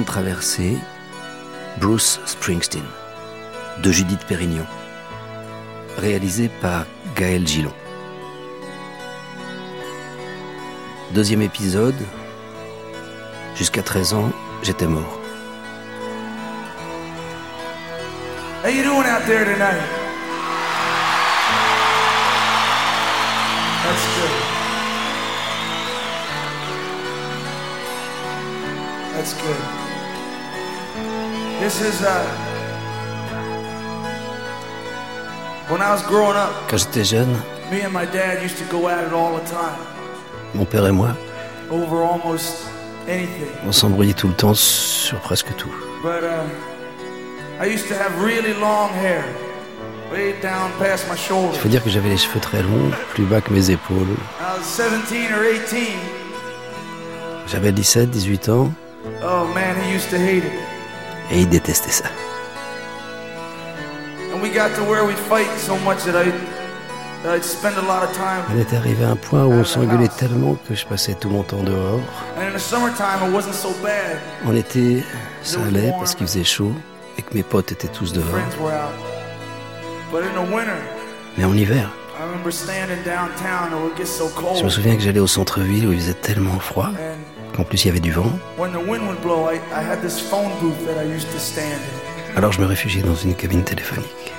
Traversée, Bruce Springsteen, de Judith Pérignon, réalisé par Gaël Gillon. Deuxième épisode, jusqu'à 13 ans, j'étais mort. All the time mon père et moi, over almost anything. on s'embrouillait tout le temps sur presque tout. But uh I used to have really long hair, way down past my Il shoulders. faut dire que j'avais les cheveux très longs, plus bas que mes épaules. I was 17 or 18. J'avais 17, 18 ans, Oh man, he used to hate it. Et il détestait ça. And we got to where we'd fight so much that I'd, that I'd spend a lot of time. On était arrivé à un point où on s'engueulait tellement que je passais tout mon temps dehors. And in the summertime, it wasn't so bad. En été, ça allait parce qu'il faisait chaud et que mes potes étaient tous dehors. Friends were out. But in the winter, Mais en hiver, je me souviens que j'allais au centre-ville où il faisait tellement froid Qu'en plus il y avait du vent. Alors je me réfugiais dans une cabine téléphonique.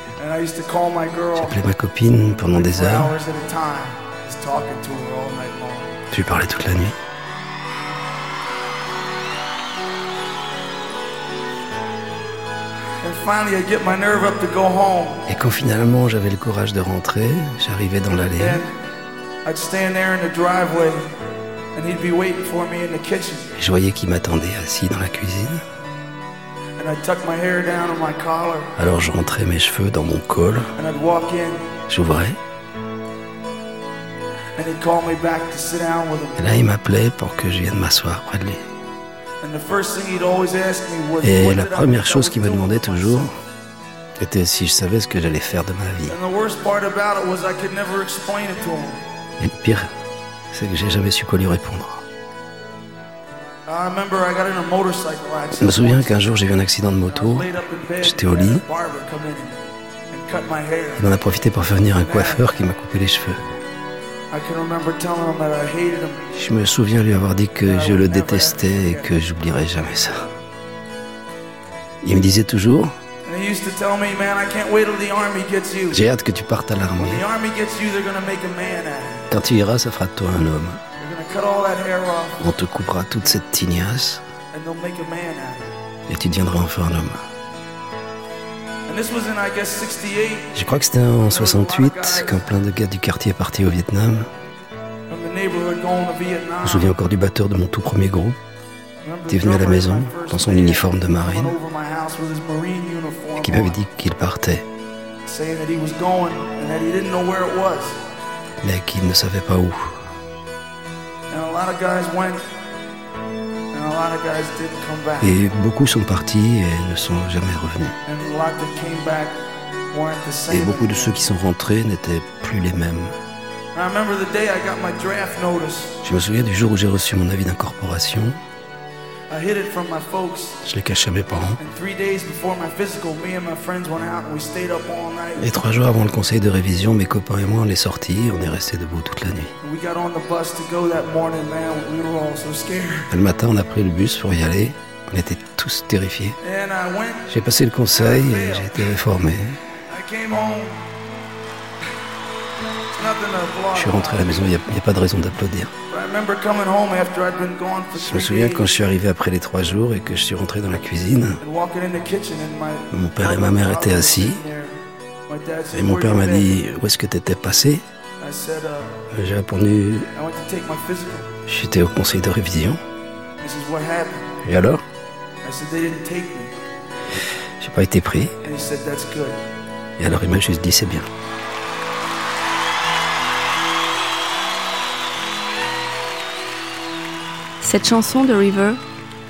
J'appelais ma copine pendant des heures. Je lui parlais toute la nuit? Et quand finalement j'avais le courage de rentrer, j'arrivais dans l'allée. And I'd stand there in the driveway, and he'd be waiting for me in the kitchen. et Je voyais qu'il m'attendait assis dans la cuisine. And I'd tuck my hair down on my collar, Alors je rentrais mes cheveux dans mon col, and I'd walk in, j'ouvrais. and he'd call me back to sit down with Et him. là il m'appelait pour que je vienne m'asseoir près de lui. And the first thing he'd always ask me was, Et what la première chose qu'il me demandait toujours était si je savais ce que j'allais faire de ma vie. And the worst part about it was I could never explain it to him. Et le pire, c'est que j'ai jamais su quoi lui répondre. Je me souviens qu'un jour j'ai vu un accident de moto. J'étais au lit. Il en a profité pour faire venir un coiffeur qui m'a coupé les cheveux. Je me souviens lui avoir dit que je le détestais et que j'oublierai jamais ça. Il me disait toujours. J'ai hâte que tu partes à l'armée. Quand tu iras, ça fera de toi un homme. On te coupera toute cette tignasse et tu deviendras enfin un homme. And this was in, I guess, 68. Je crois que c'était en 68 quand plein de gars du quartier partaient au Vietnam. Je me souviens encore du batteur de mon tout premier groupe. Était the venu à la maison dans son uniforme de marine uniform qui m'avait dit qu'il partait, mais qu'il ne savait pas où. Et beaucoup sont partis et ne sont jamais revenus. Et beaucoup de ceux qui sont rentrés n'étaient plus les mêmes. Je me souviens du jour où j'ai reçu mon avis d'incorporation. Je l'ai caché à mes parents. And three days before my physical, me and my friends went out and we stayed up all night. Et trois jours avant le conseil de révision, mes copains et moi, on est sortis, on est restés debout toute la nuit. And we got on the bus to go that morning, man. We were all so scared. Et le matin, on a pris le bus pour y aller. On était tous terrifiés. J'ai passé le conseil et j'ai été réformé. Je suis rentré à la maison, il n'y a, pas de raison d'applaudir. Je me souviens quand je suis arrivé après les trois jours et que je suis rentré dans la cuisine. Mon père et ma mère étaient assis. Et mon "Where père m'a been?" dit Où est-ce que t'étais passé? J'ai répondu. J'étais au conseil de révision. Et alors? J'ai pas été pris. Et alors il m'a juste dit C'est bien. Cette chanson de River,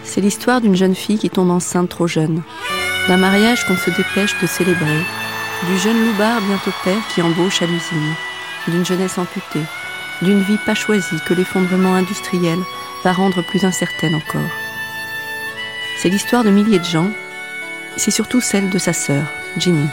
c'est l'histoire d'une jeune fille qui tombe enceinte trop jeune, d'un mariage qu'on se dépêche de célébrer, du jeune loupard bientôt père qui embauche à l'usine, d'une jeunesse amputée, d'une vie pas choisie que l'effondrement industriel va rendre plus incertaine encore. C'est l'histoire de milliers de gens. C'est surtout celle de sa sœur, Ginny.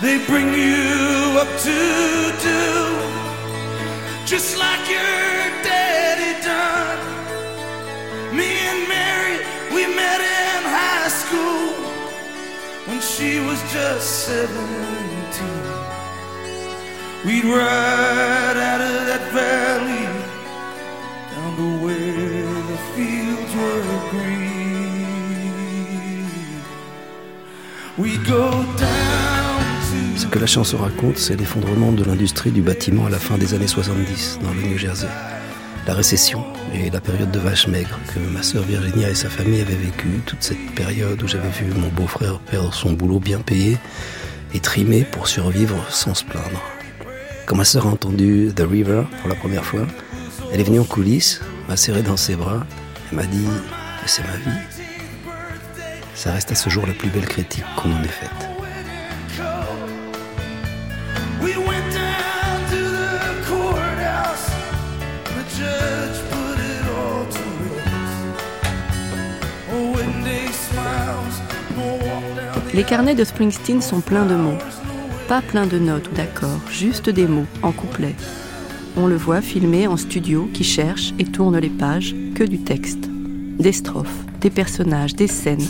They bring you up to do just like your daddy done. Me and Mary, we met in high school when she was just 17. We'd ride out of that valley down to where the fields were green. We'd go que la chanson raconte, c'est l'effondrement de l'industrie du bâtiment à la fin des années 70 dans le New Jersey. La récession et la période de vache maigre que ma sœur Virginia et sa famille avaient vécu, toute cette période où j'avais vu mon beau-frère perdre son boulot bien payé et trimer pour survivre sans se plaindre. Quand ma sœur a entendu The River pour la première fois, elle est venue en coulisses, m'a serré dans ses bras et m'a dit C'est ma vie. Ça reste à ce jour la plus belle critique qu'on en ait faite. Les carnets de Springsteen sont pleins de mots. Pas pleins de notes ou d'accords, juste des mots en couplet. On le voit filmé en studio qui cherche et tourne les pages, que du texte. Des strophes, des personnages, des scènes,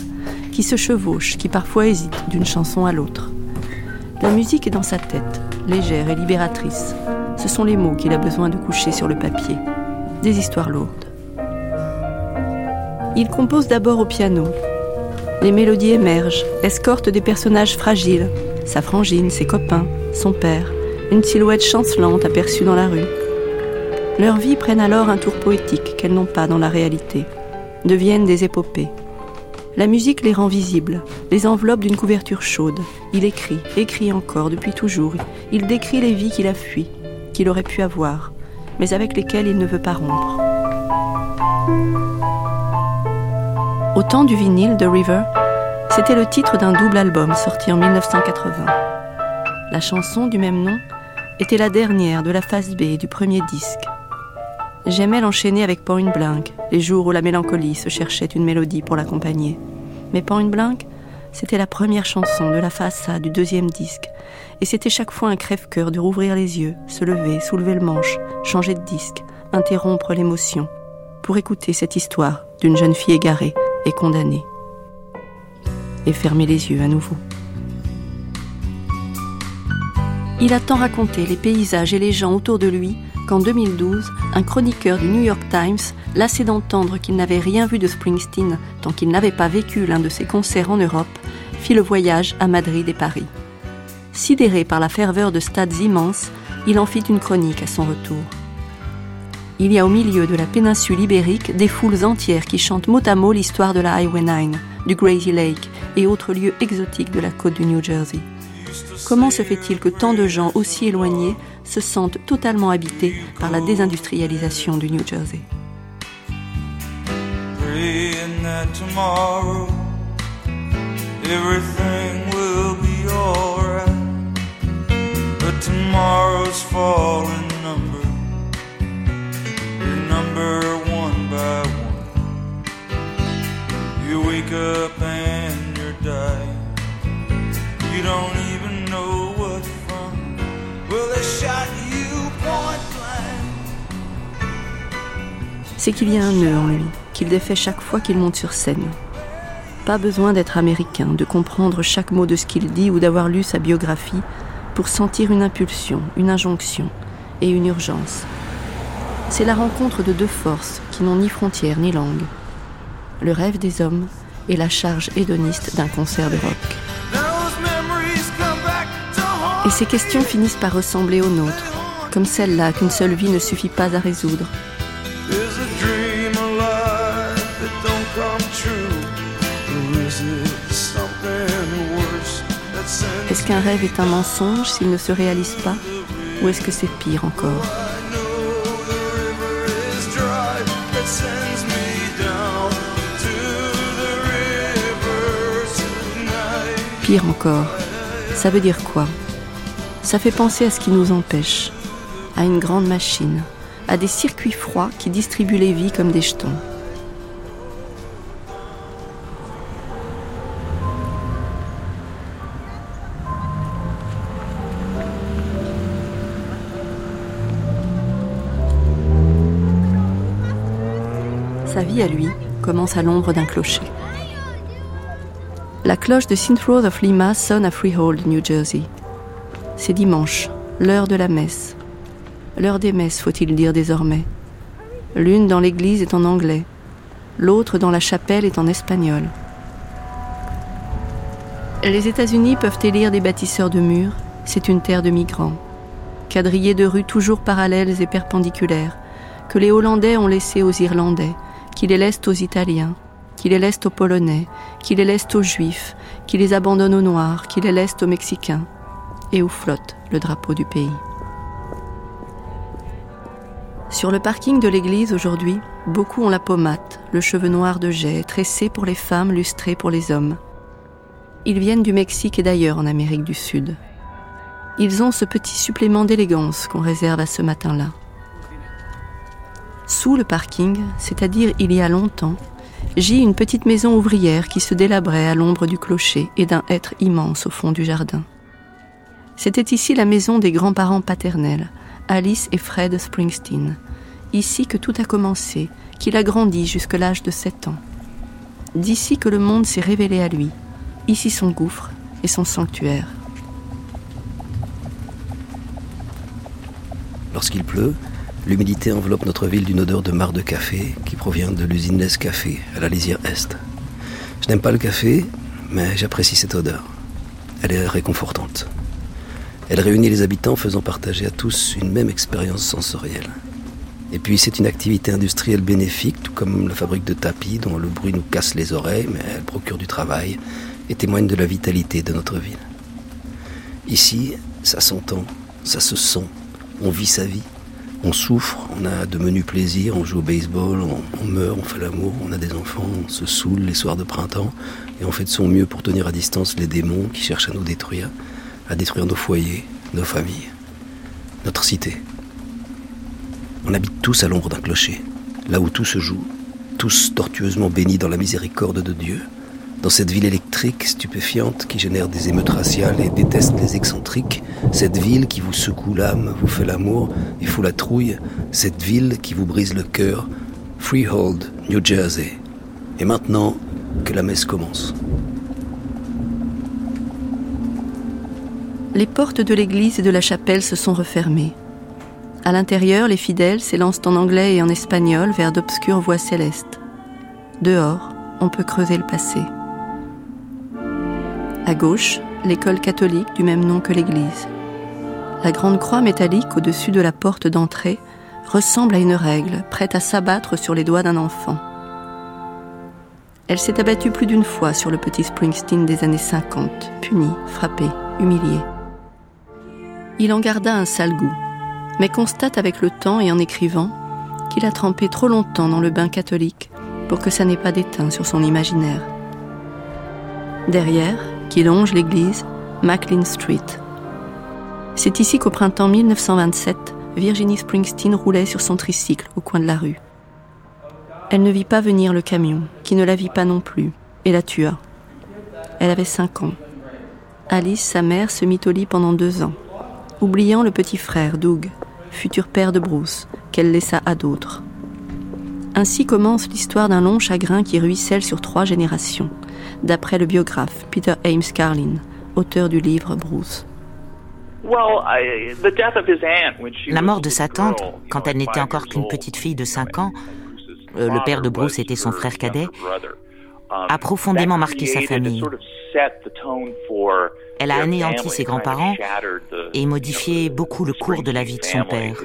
qui se chevauchent, qui parfois hésitent d'une chanson à l'autre. La musique est dans sa tête, légère et libératrice. Ce sont les mots qu'il a besoin de coucher sur le papier. Des histoires lourdes. Il compose d'abord au piano. Les mélodies émergent, escortent des personnages fragiles, sa frangine, ses copains, son père, une silhouette chancelante aperçue dans la rue. Leurs vies prennent alors un tour poétique qu'elles n'ont pas dans la réalité, deviennent des épopées. La musique les rend visibles, les enveloppe d'une couverture chaude. Il écrit, écrit encore depuis toujours. Il décrit les vies qu'il a fuies, qu'il aurait pu avoir, mais avec lesquelles il ne veut pas rompre. Temps du vinyle de River, c'était le titre d'un double album sorti en 1980. La chanson du même nom était la dernière de la phase B du premier disque. J'aimais l'enchaîner avec Point Blank, les jours où la mélancolie se cherchait une mélodie pour l'accompagner. Mais Point Blank, c'était la première chanson de la face A du deuxième disque, et c'était chaque fois un crève-cœur de rouvrir les yeux, se lever, soulever le manche, changer de disque, interrompre l'émotion, pour écouter cette histoire d'une jeune fille égarée et condamnée. Et fermer les yeux à nouveau. Il a tant raconté les paysages et les gens autour de lui qu'en 2012, un chroniqueur du New York Times, lassé d'entendre qu'il n'avait rien vu de Springsteen tant qu'il n'avait pas vécu l'un de ses concerts en Europe, fit le voyage à Madrid et Paris. Sidéré par la ferveur de stades immenses, il en fit une chronique à son retour. Il y a au milieu de la péninsule ibérique des foules entières qui chantent mot à mot l'histoire de la Highway 9, du Crazy Lake et autres lieux exotiques de la côte du New Jersey. Comment se fait-il que tant de gens aussi éloignés se sentent totalement habités par la désindustrialisation du New Jersey? C'est qu'il y a un nœud en lui, qu'il défait chaque fois qu'il monte sur scène. Pas besoin d'être américain, de comprendre chaque mot de ce qu'il dit ou d'avoir lu sa biographie pour sentir une impulsion, une injonction et une urgence. C'est la rencontre de deux forces qui n'ont ni frontières ni langue. Le rêve des hommes et la charge hédoniste d'un concert de rock. Et ces questions finissent par ressembler aux nôtres, comme celle-là qu'une seule vie ne suffit pas à résoudre. Est-ce qu'un rêve est un mensonge s'il ne se réalise pas? Ou est-ce que c'est pire encore? Pire encore, ça veut dire quoi? Ça fait penser à ce qui nous empêche, à une grande machine, à des circuits froids qui distribuent les vies comme des jetons. Sa vie à lui commence à l'ombre d'un clocher. La cloche de St. Rose of Lima sonne à Freehold, New Jersey. C'est dimanche, l'heure de la messe. L'heure des messes, faut-il dire désormais. L'une dans l'église est en anglais, l'autre dans la chapelle est en espagnol. Les États-Unis peuvent élire des bâtisseurs de murs, c'est une terre de migrants. Quadrillés de rues toujours parallèles et perpendiculaires, que les Hollandais ont laissés aux Irlandais, qui les laissent aux Italiens, qui les laissent aux Polonais, qui les laissent aux Juifs, qui les abandonnent aux Noirs, qui les laissent aux Mexicains, et où flotte le drapeau du pays. Sur le parking de l'église aujourd'hui, beaucoup ont la peau mate, le cheveu noir de jet, tressé pour les femmes, lustré pour les hommes. Ils viennent du Mexique et d'ailleurs en Amérique du Sud. Ils ont ce petit supplément d'élégance qu'on réserve à ce matin-là. Sous le parking, c'est-à-dire il y a longtemps, gît une petite maison ouvrière qui se délabrait à l'ombre du clocher et d'un hêtre immense au fond du jardin. C'était ici la maison des grands-parents paternels, Alice et Fred Springsteen. Ici que tout a commencé, qu'il a grandi jusqu'à l'âge de 7 ans. D'ici que le monde s'est révélé à lui. Ici son gouffre et son sanctuaire. Lorsqu'il pleut, L'humidité enveloppe notre ville d'une odeur de marc de café qui provient de l'usine Nescafé à la lisière Est. Je n'aime pas le café, mais j'apprécie cette odeur. Elle est réconfortante. Elle réunit les habitants faisant partager à tous une même expérience sensorielle. Et puis c'est une activité industrielle bénéfique, tout comme la fabrique de tapis dont le bruit nous casse les oreilles, mais elle procure du travail et témoigne de la vitalité de notre ville. Ici, ça s'entend, ça se sent, on vit sa vie. On souffre, on a de menus plaisirs, on joue au baseball, on, meurt, on fait l'amour, on a des enfants, on se saoule les soirs de printemps, et on fait de son mieux pour tenir à distance les démons qui cherchent à nous détruire, à détruire nos foyers, nos familles, notre cité. On habite tous à l'ombre d'un clocher, là où tout se joue, tous tortueusement bénis dans la miséricorde de Dieu, dans cette ville électrique, stupéfiante, qui génère des émeutes raciales et déteste les excentriques, cette ville qui vous secoue l'âme, vous fait l'amour et fout la trouille, cette ville qui vous brise le cœur, Freehold, New Jersey. Et maintenant, que la messe commence. Les portes de l'église et de la chapelle se sont refermées. À l'intérieur, les fidèles s'élancent en anglais et en espagnol vers d'obscures voies célestes. Dehors, on peut creuser le passé. À gauche, l'école catholique du même nom que l'église. La grande croix métallique au-dessus de la porte d'entrée ressemble à une règle prête à s'abattre sur les doigts d'un enfant. Elle s'est abattue plus d'une fois sur le petit Springsteen des années 50, puni, frappé, humilié. Il en garda un sale goût, mais constate avec le temps et en écrivant qu'il a trempé trop longtemps dans le bain catholique pour que ça n'ait pas d'éteint sur son imaginaire. Derrière, qui longe l'église Maclean Street. C'est ici qu'au printemps 1927, Virginie Springsteen roulait sur son tricycle au coin de la rue. Elle ne vit pas venir le camion, qui ne la vit pas non plus, et la tua. Elle avait cinq ans. Alice, sa mère, se mit au lit pendant deux ans, oubliant le petit frère, Doug, futur père de Bruce, qu'elle laissa à d'autres. Ainsi commence l'histoire d'un long chagrin qui ruisselle sur trois générations, d'après le biographe Peter Ames Carlin, auteur du livre Bruce. La mort de sa tante, quand elle n'était encore qu'une petite fille de 5 ans, euh, le père de Bruce était son frère cadet, a profondément marqué sa famille. Elle a anéanti ses grands-parents et modifié beaucoup le cours de la vie de son père.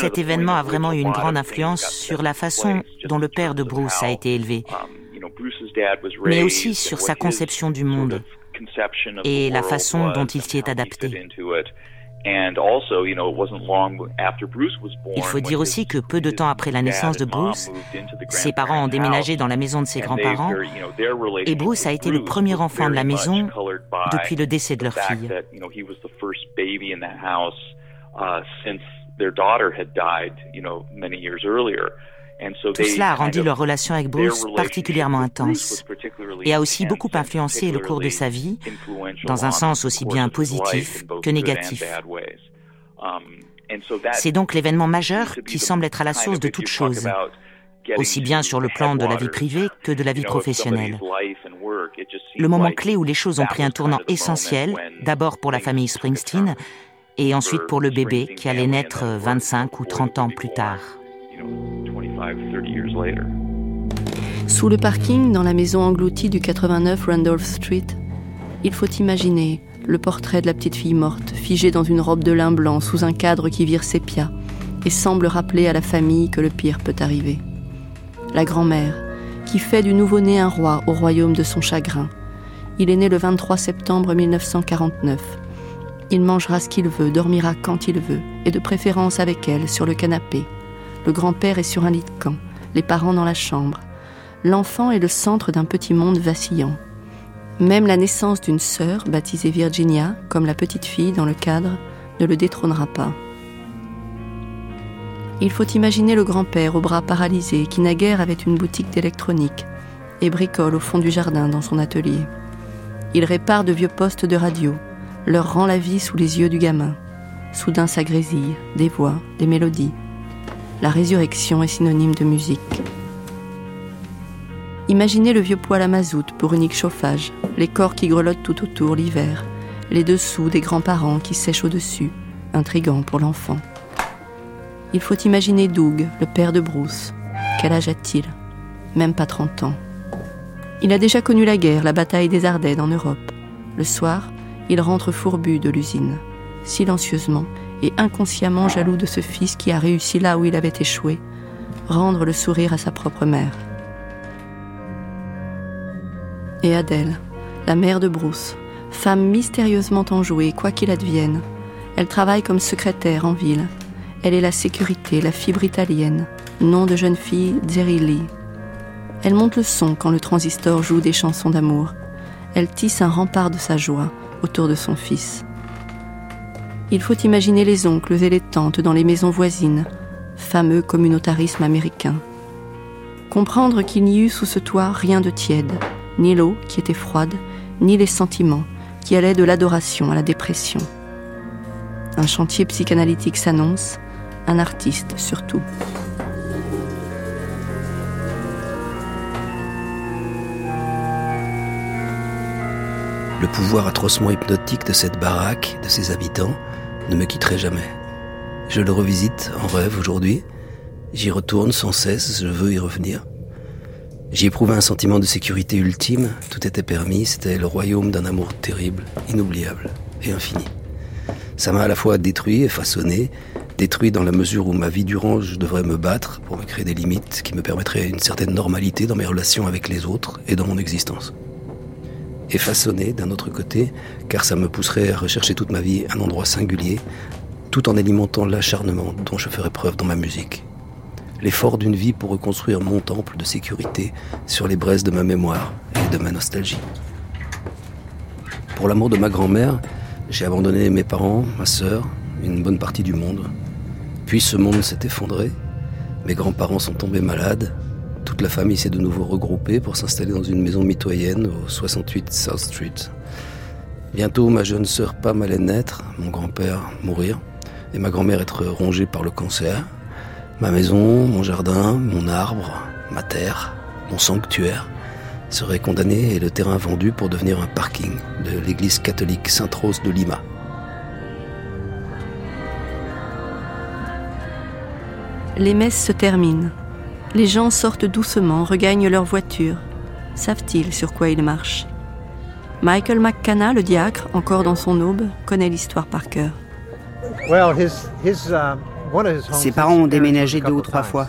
Cet événement a vraiment eu une grande influence sur la façon dont le père de Bruce a été élevé, mais aussi sur sa conception du monde et la façon dont il s'y est adapté. Il faut dire aussi que peu de temps après la naissance de Bruce, ses parents ont déménagé dans la maison de ses grands-parents et Bruce a été le premier enfant de la maison depuis le décès de leur fille. Tout cela a rendu leur relation avec Bruce particulièrement intense et a aussi beaucoup influencé le cours de sa vie, dans un sens aussi bien positif que négatif. Um, C'est donc l'événement majeur qui semble être à la source de toute chose, aussi bien sur le plan de la vie privée que de la vie professionnelle. Le moment clé où les choses ont pris un tournant essentiel, d'abord pour la famille Springsteen, et ensuite pour le bébé qui allait naître 25 ou 30 ans plus tard. Sous le parking, dans la maison engloutie du 89 Randolph Street, il faut imaginer le portrait de la petite fille morte, figée dans une robe de lin blanc sous un cadre qui vire sépia et semble rappeler à la famille que le pire peut arriver. La grand-mère, qui fait du nouveau-né un roi au royaume de son chagrin. Il est né le 23 septembre 1949. Il mangera ce qu'il veut, dormira quand il veut, et de préférence avec elle sur le canapé. Le grand-père est sur un lit de camp, les parents dans la chambre. L'enfant est le centre d'un petit monde vacillant. Même la naissance d'une sœur, baptisée Virginia, comme la petite fille dans le cadre, ne le détrônera pas. Il faut imaginer le grand-père aux bras paralysés qui naguère avait une boutique d'électronique et bricole au fond du jardin dans son atelier. Il répare de vieux postes de radio, leur rend la vie sous les yeux du gamin. Soudain ça grésille, des voix, des mélodies. La résurrection est synonyme de musique. Imaginez le vieux poêle à mazout pour unique chauffage, les corps qui grelottent tout autour l'hiver, les dessous des grands-parents qui sèchent au-dessus, intrigant pour l'enfant. Il faut imaginer Doug, le père de Bruce. Quel âge a-t-il? Même pas 30 ans. Il a déjà connu la guerre, la bataille des Ardennes en Europe. Le soir, il rentre fourbu de l'usine, silencieusement et inconsciemment jaloux de ce fils qui a réussi là où il avait échoué, rendre le sourire à sa propre mère. Et Adèle, la mère de Bruce, femme mystérieusement enjouée, quoi qu'il advienne. Elle travaille comme secrétaire en ville. Elle est la sécurité, la fibre italienne, nom de jeune fille Lee. Elle monte le son quand le transistor joue des chansons d'amour. Elle tisse un rempart de sa joie autour de son fils. Il faut imaginer les oncles et les tantes dans les maisons voisines, fameux communautarisme américain. Comprendre qu'il n'y eut sous ce toit rien de tiède, ni l'eau qui était froide, ni les sentiments qui allaient de l'adoration à la dépression. Un chantier psychanalytique s'annonce, un artiste surtout. Le pouvoir atrocement hypnotique de cette baraque, de ses habitants, ne me quitterait jamais. Je le revisite en rêve aujourd'hui. J'y retourne sans cesse, je veux y revenir. J'y éprouvais un sentiment de sécurité ultime, tout était permis, c'était le royaume d'un amour terrible, inoubliable et infini. Ça m'a à la fois détruit et façonné, détruit dans la mesure où ma vie durant je devrais me battre pour me créer des limites qui me permettraient une certaine normalité dans mes relations avec les autres et dans mon existence et façonné d'un autre côté, car ça me pousserait à rechercher toute ma vie un endroit singulier, tout en alimentant l'acharnement dont je ferai preuve dans ma musique. L'effort d'une vie pour reconstruire mon temple de sécurité sur les braises de ma mémoire et de ma nostalgie. Pour l'amour de ma grand-mère, j'ai abandonné mes parents, ma sœur, une bonne partie du monde. Puis ce monde s'est effondré, mes grands-parents sont tombés malades, toute la famille s'est de nouveau regroupée pour s'installer dans une maison mitoyenne au 68 South Street. Bientôt, ma jeune sœur Pam allait naître, mon grand-père mourir, et ma grand-mère être rongée par le cancer. Ma maison, mon jardin, mon arbre, ma terre, mon sanctuaire seraient condamnés et le terrain vendu pour devenir un parking de l'église catholique Sainte-Rose de Lima. Les messes se terminent. Les gens sortent doucement, regagnent leur voiture. Savent-ils sur quoi ils marchent? Michael McCanna, le diacre, encore dans son aube, connaît l'histoire par cœur. Uh, Ses parents ont déménagé deux ou trois fois.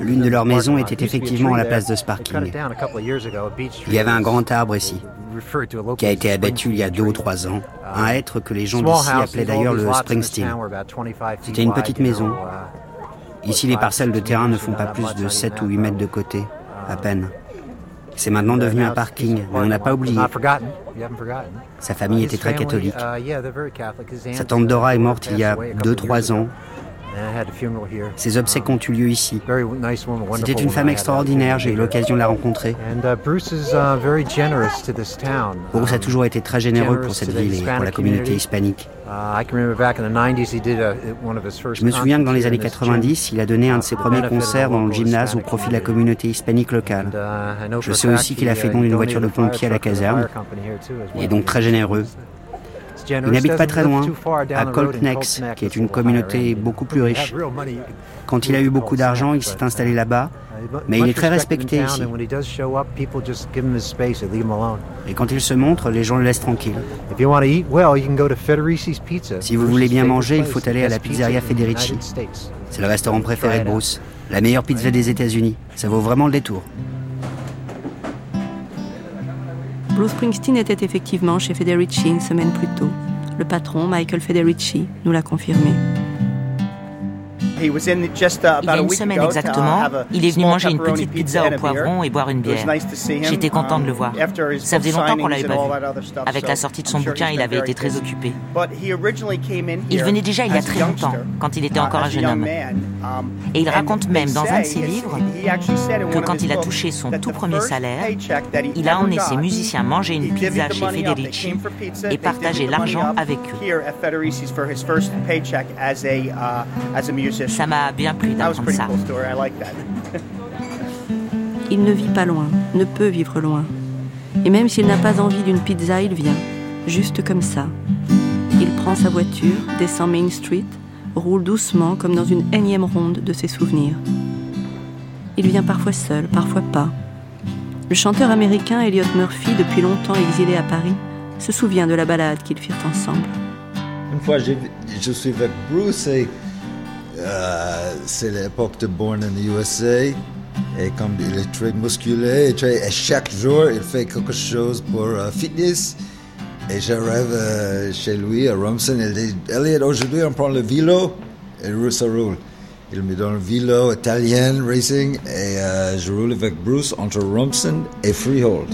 L'une de leurs maisons était effectivement à la place de ce parking. Il y avait un grand arbre ici, qui a été abattu il y a deux ou trois ans, un être que les gens d'ici appelaient d'ailleurs le Springsteen. C'était une petite maison. Ici, les parcelles de terrain ne font pas plus de 7 ou 8 mètres de côté, à peine. C'est maintenant devenu un parking, mais on n'a pas oublié. Sa famille était très catholique. Sa tante Dora est morte il y a 2-3 ans ses obsèques ont eu lieu ici. C'était une femme extraordinaire, j'ai eu l'occasion de la rencontrer. Bruce a toujours été très généreux pour cette ville et pour la communauté hispanique. Je me souviens que dans les années 90, il a donné un de ses premiers concerts dans le gymnase au profit de la communauté hispanique locale. Je sais aussi qu'il a fait don d'une voiture de pompier à la caserne. Il est donc très généreux. Il n'habite pas très loin, à Colt qui est une communauté beaucoup plus riche. Quand il a eu beaucoup d'argent, il s'est installé là-bas, mais il est très respecté ici. Et quand il se montre, les gens le laissent tranquille. Si vous voulez bien manger, il faut aller à la pizzeria Federici. C'est le restaurant préféré de Bruce. La meilleure pizza des États-Unis. Ça vaut vraiment le détour. Bruce Springsteen était effectivement chez Federici une semaine plus tôt. Le patron, Michael Federici, nous l'a confirmé. Il y a une semaine exactement, il est venu manger une petite pizza au poivron et boire une bière. J'étais content de le um, voir. Ça faisait longtemps qu'on l'avait pas vu. Avec la sortie de son bouquin, il avait été très occupé. Il venait déjà il y a très longtemps, quand il était encore un jeune homme. Um, et il raconte même dans un de ses livres que quand il a touché son tout premier salaire, il a emmené ses musiciens manger une pizza chez Federici et partager l'argent avec eux. Ça m'a bien plu d'apprendre ça. Il ne vit pas loin, ne peut vivre loin. Et même s'il n'a pas envie d'une pizza, il vient, juste comme ça. Il prend sa voiture, descend Main Street, roule doucement comme dans une énième ronde de ses souvenirs. Il vient parfois seul, parfois pas. Le chanteur américain Elliot Murphy, depuis longtemps exilé à Paris, se souvient de la balade qu'ils firent ensemble. Une fois, je suis avec Bruce et euh, c'est l'époque de Born in the USA. Et comme il est très musculé, et, chaque jour, il fait quelque chose pour uh, fitness. Et j'arrive uh, chez lui à Romson. Il dit Elliot, aujourd'hui, on prend le vélo et ça roule. Il me donne le vélo italien racing et uh, je roule avec Bruce entre Romson et Freehold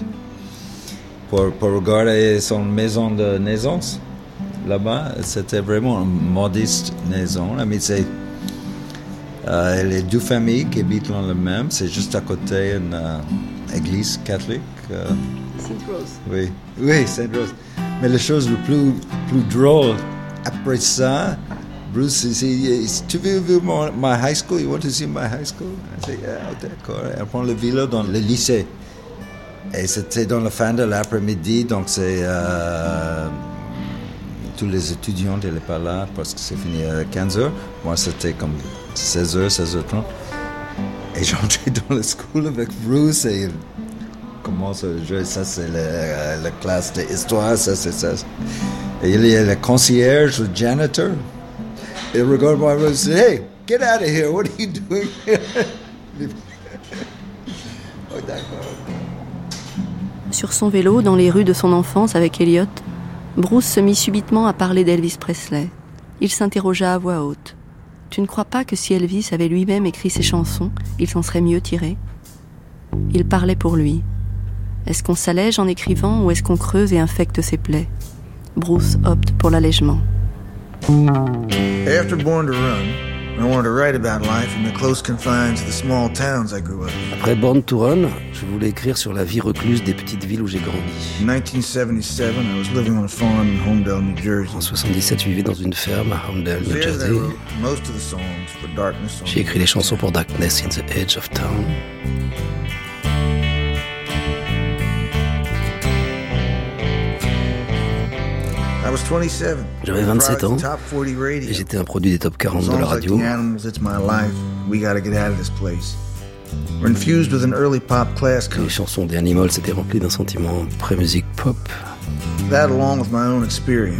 pour, pour regarder son maison de naissance là-bas. C'était vraiment une modeste maison. Mais c'est euh, les deux familles qui habitent dans le même, c'est juste à côté une euh, église catholique. Euh. Saint Rose. Oui, oui, Saint Rose. Mais la chose le plus, plus drôle après ça, Bruce, il dit, tu veux voir ma high school? You want to see my high school? Je dis, yeah, d'accord. On prend le vélo dans le lycée. Et c'était dans la fin de l'après-midi, donc c'est tous les étudiants n'étaient pas là parce que c'est fini à 15 h Moi, c'était comme 16h, 16h30. Et j'entrais dans la school avec Bruce et il commence à jouer. Ça, c'est la, classe d'histoire, ça, c'est ça. Et il y a le concierge, le janitor. Il regarde moi et dit Hey, get out of here, what are you doing oh, Sur son vélo, dans les rues de son enfance avec Elliot, Bruce se mit subitement à parler d'Elvis Presley. Il s'interrogea à voix haute. Tu ne crois pas que si Elvis avait lui-même écrit ses chansons, il s'en serait mieux tiré? Il parlait pour lui. Est-ce qu'on s'allège en écrivant ou est-ce qu'on creuse et infecte ses plaies? Bruce opte pour l'allègement. Après Born to Run, je voulais écrire sur la vie recluse des petites villes où j'ai grandi. En 77, je vivais dans une ferme à Homedale, New Jersey. J'ai écrit les chansons pour Darkness in the Edge of Town. J'avais 27 ans. et j'étais un produit des top 40 de la radio. Les chansons des Animals s'étaient remplies d'un sentiment pré-musique pop.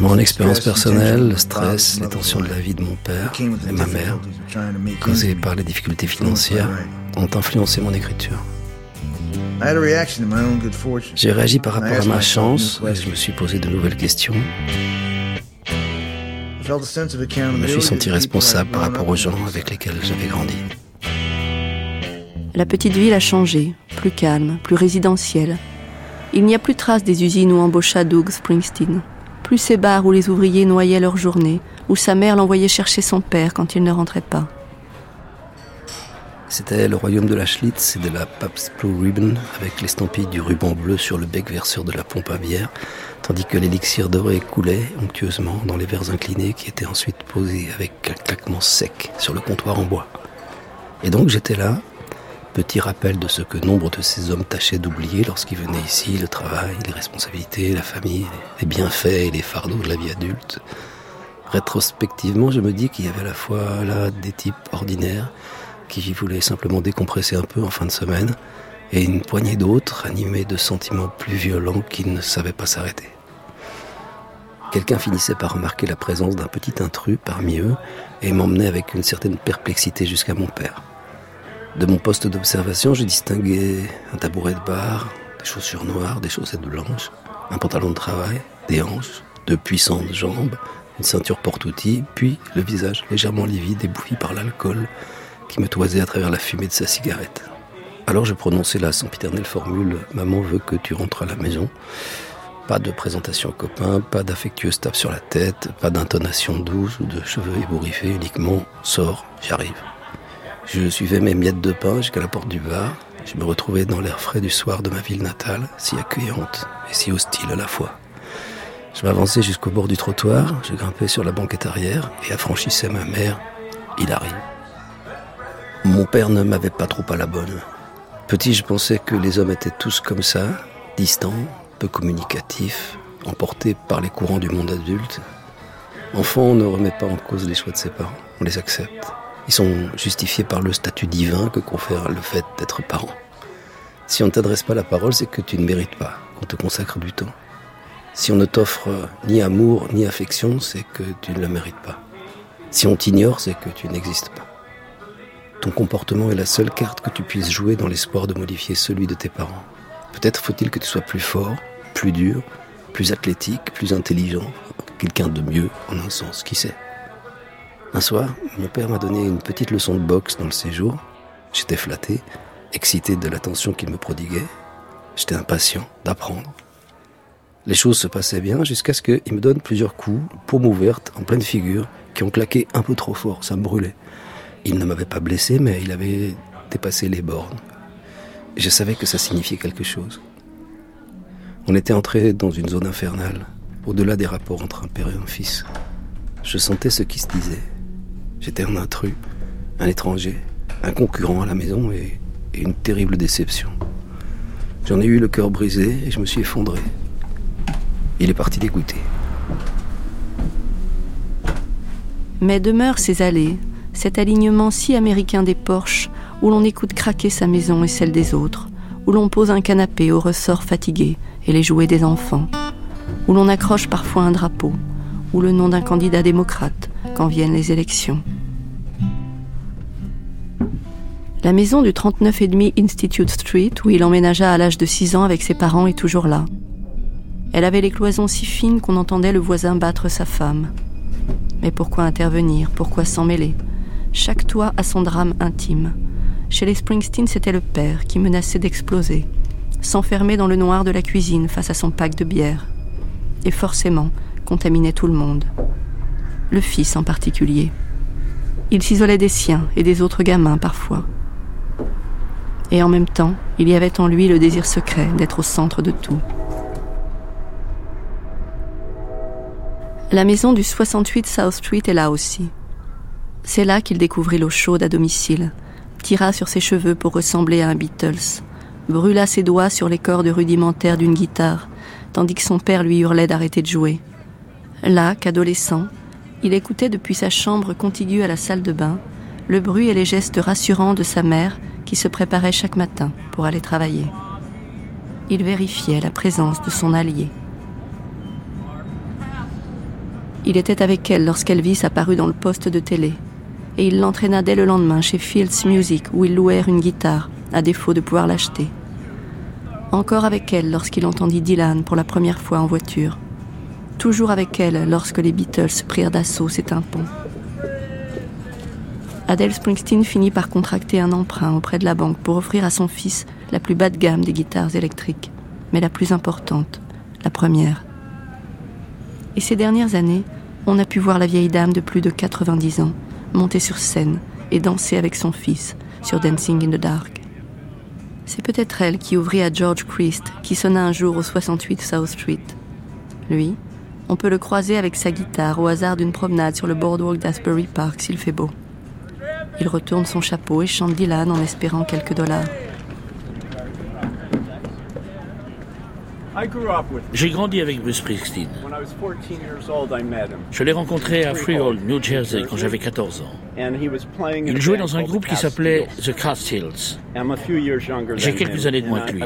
Mon expérience personnelle, le stress, les tensions de la vie de mon père et ma mère, causées par les difficultés financières, ont influencé mon écriture. J'ai réagi par rapport à ma chance et je me suis posé de nouvelles questions. Je me suis senti responsable par rapport aux gens avec lesquels j'avais grandi. La petite ville a changé, plus calme, plus résidentielle. Il n'y a plus trace des usines où embaucha Doug Springsteen, plus ces bars où les ouvriers noyaient leur journée, où sa mère l'envoyait chercher son père quand il ne rentrait pas. C'était le royaume de la Schlitz et de la Pabst Blue Ribbon, avec l'estampille du ruban bleu sur le bec verseur de la pompe à bière, tandis que l'élixir doré coulait onctueusement dans les verres inclinés qui étaient ensuite posés avec un claquement sec sur le comptoir en bois. Et donc j'étais là, petit rappel de ce que nombre de ces hommes tâchaient d'oublier lorsqu'ils venaient ici, le travail, les responsabilités, la famille, les bienfaits et les fardeaux de la vie adulte. Rétrospectivement, je me dis qu'il y avait à la fois là des types ordinaires qui voulaient simplement décompresser un peu en fin de semaine, et une poignée d'autres animés de sentiments plus violents qui ne savaient pas s'arrêter. Quelqu'un finissait par remarquer la présence d'un petit intrus parmi eux et m'emmenait avec une certaine perplexité jusqu'à mon père. De mon poste d'observation, je distinguais un tabouret de bar, des chaussures noires, des chaussettes blanches, un pantalon de travail, des hanches, de puissantes jambes, une ceinture porte-outils, puis le visage légèrement livide et bouffi par l'alcool qui me toisait à travers la fumée de sa cigarette. Alors je prononçais la sempiternelle formule Maman veut que tu rentres à la maison. Pas de présentation aux copains, pas d'affectueuse tape sur la tête, pas d'intonation douce ou de cheveux ébouriffés, uniquement sors, j'arrive. Je suivais mes miettes de pain jusqu'à la porte du bar. Je me retrouvais dans l'air frais du soir de ma ville natale, si accueillante et si hostile à la fois. Je m'avançais jusqu'au bord du trottoir, je grimpais sur la banquette arrière et affranchissais ma mère. Il arrive. Mon père ne m'avait pas trop à la bonne. Petit, je pensais que les hommes étaient tous comme ça, distants, peu communicatifs, emportés par les courants du monde adulte. Enfant, on ne remet pas en cause les choix de ses parents, on les accepte. Ils sont justifiés par le statut divin que confère le fait d'être parent. Si on ne t'adresse pas la parole, c'est que tu ne mérites pas qu'on te consacre du temps. Si on ne t'offre ni amour ni affection, c'est que tu ne la mérites pas. Si on t'ignore, c'est que tu n'existes pas. Ton comportement est la seule carte que tu puisses jouer dans l'espoir de modifier celui de tes parents. Peut-être faut-il que tu sois plus fort, plus dur, plus athlétique, plus intelligent, quelqu'un de mieux en un sens, qui sait. Un soir, mon père m'a donné une petite leçon de boxe dans le séjour. J'étais flatté, excité de l'attention qu'il me prodiguait. J'étais impatient d'apprendre. Les choses se passaient bien jusqu'à ce qu'il me donne plusieurs coups, paume ouverte, en pleine figure, qui ont claqué un peu trop fort, ça me brûlait. Il ne m'avait pas blessé, mais il avait dépassé les bornes. je savais que ça signifiait quelque chose. On était entré dans une zone infernale, au-delà des rapports entre un père et un fils. Je sentais ce qui se disait. J'étais un intrus, un étranger, un concurrent à la maison et, une terrible déception. J'en ai eu le cœur brisé et je me suis effondré. Il est parti dégoûté. Mais demeurent ces allées, cet alignement si américain des porches où l'on écoute craquer sa maison et celle des autres, où l'on pose un canapé au ressort fatigué et les jouets des enfants, où l'on accroche parfois un drapeau, ou le nom d'un candidat démocrate quand viennent les élections. La maison du 39,5 Institute Street, où il emménagea à l'âge de 6 ans avec ses parents, est toujours là. Elle avait les cloisons si fines qu'on entendait le voisin battre sa femme. Mais pourquoi intervenir? Pourquoi s'en mêler? Chaque toit a son drame intime. Chez les Springsteen, c'était le père qui menaçait d'exploser, s'enfermer dans le noir de la cuisine face à son pack de bière. Et forcément, contaminait tout le monde. Le fils en particulier. Il s'isolait des siens et des autres gamins parfois. Et en même temps, il y avait en lui le désir secret d'être au centre de tout. La maison du 68 South Street est là aussi. C'est là qu'il découvrit l'eau chaude à domicile, tira sur ses cheveux pour ressembler à un Beatles, brûla ses doigts sur les cordes rudimentaires d'une guitare, tandis que son père lui hurlait d'arrêter de jouer. Là, qu'adolescent, il écoutait depuis sa chambre contiguë à la salle de bain le bruit et les gestes rassurants de sa mère qui se préparait chaque matin pour aller travailler. Il vérifiait la présence de son allié. Il était avec elle lorsqu'Elvis apparut dans le poste de télé. Et il l'entraîna dès le lendemain chez Fields Music où ils louèrent une guitare, à défaut de pouvoir l'acheter. Encore avec elle lorsqu'il entendit Dylan pour la première fois en voiture. Toujours avec elle lorsque les Beatles prirent d'assaut ses tympans. Adele Springsteen finit par contracter un emprunt auprès de la banque pour offrir à son fils la plus bas de gamme des guitares électriques, mais la plus importante, la première. Et ces dernières années, on a pu voir la vieille dame de plus de 90 ans monter sur scène et danser avec son fils sur Dancing in the Dark. C'est peut-être elle qui ouvrit à George Christ, qui sonna un jour au 68 South Street. Lui, on peut le croiser avec sa guitare au hasard d'une promenade sur le boardwalk d'Asbury Park s'il fait beau. Il retourne son chapeau et chante Dylan en espérant quelques dollars. J'ai grandi avec Bruce Springsteen. Je l'ai rencontré à Freehold, New Jersey, quand j'avais 14 ans. Il jouait dans un groupe qui s'appelait The Castiles. J'ai quelques années de moins que lui.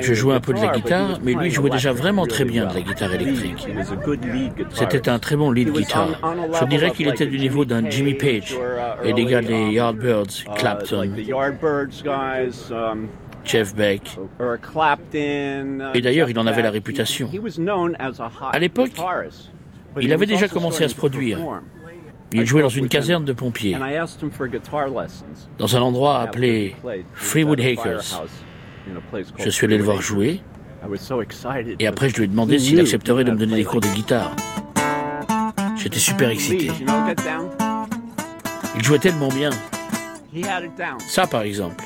Je jouais un peu de la guitare, mais lui jouait déjà vraiment très bien de la guitare électrique. C'était un très bon lead guitar. Je dirais qu'il était du niveau d'un Jimmy Page et des gars des Yardbirds, Clapton. Jeff Beck. Et d'ailleurs, il en avait la réputation. À l'époque, il avait déjà commencé à se produire. Il jouait dans une caserne de pompiers, dans un endroit appelé Freewood Acres. Je suis allé le voir jouer, et après je lui ai demandé s'il accepterait de me donner des cours de guitare. J'étais super excité. Il jouait tellement bien. Ça, par exemple.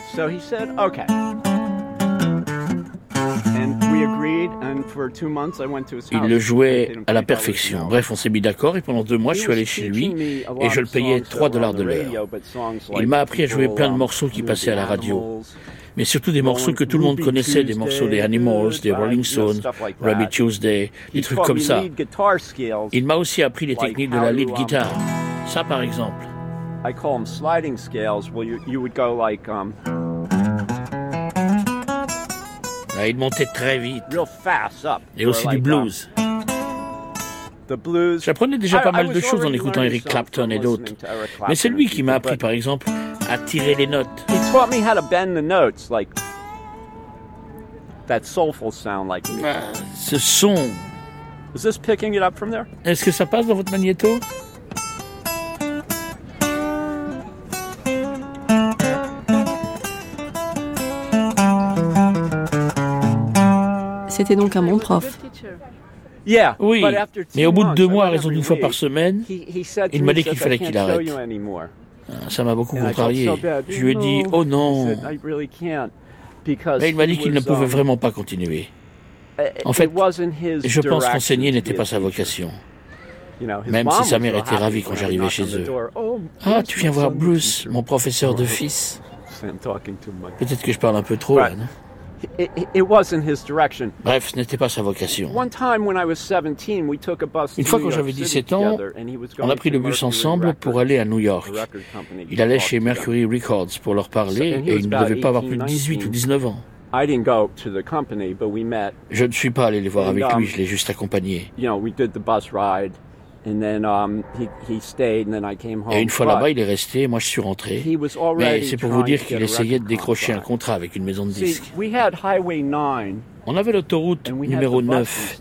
Il le jouait à la perfection. Bref, on s'est mis d'accord et pendant deux mois, je suis allé chez lui et je le payais 3 dollars de l'heure. Il m'a appris à jouer plein de morceaux qui passaient à la radio. Mais surtout des morceaux que tout le monde connaissait, des morceaux des Animals, des Rolling Stones, Rabbit Tuesday, des trucs comme ça. Il m'a aussi appris les techniques de la lead guitar. Ça, par exemple. Ah, il montait très vite. Et aussi du blues. J'apprenais déjà pas mal de choses en écoutant Eric Clapton et d'autres. Mais c'est lui qui m'a appris, par exemple, à tirer les notes. ce son. Est-ce que ça passe dans votre magnéto? C'était donc un bon prof. Oui, mais au bout de deux mois, à raison d'une fois par semaine, il m'a dit qu'il fallait qu'il arrête. Ah, ça m'a beaucoup contrarié. Je lui ai dit, oh non. Mais il m'a dit qu'il ne pouvait vraiment pas continuer. En fait, je pense qu'enseigner n'était pas sa vocation. Même si sa mère était ravie quand j'arrivais chez eux. Oh, ah, tu viens voir Bruce, mon professeur de fils. Peut-être que je parle un peu trop, là, non? Bref, ce n'était pas sa vocation. Une fois quand j'avais 17 ans, on a pris le bus ensemble pour aller à New York. Il allait chez Mercury Records pour leur parler et il ne devait pas avoir plus de 18 ou 19 ans. Je ne suis pas allé les voir avec lui, um, je l'ai juste accompagné. Et une fois là-bas, il est resté, moi je suis rentré. Mais c'est pour vous dire qu'il essayait de décrocher un contrat avec une maison de disques. On avait l'autoroute numéro 9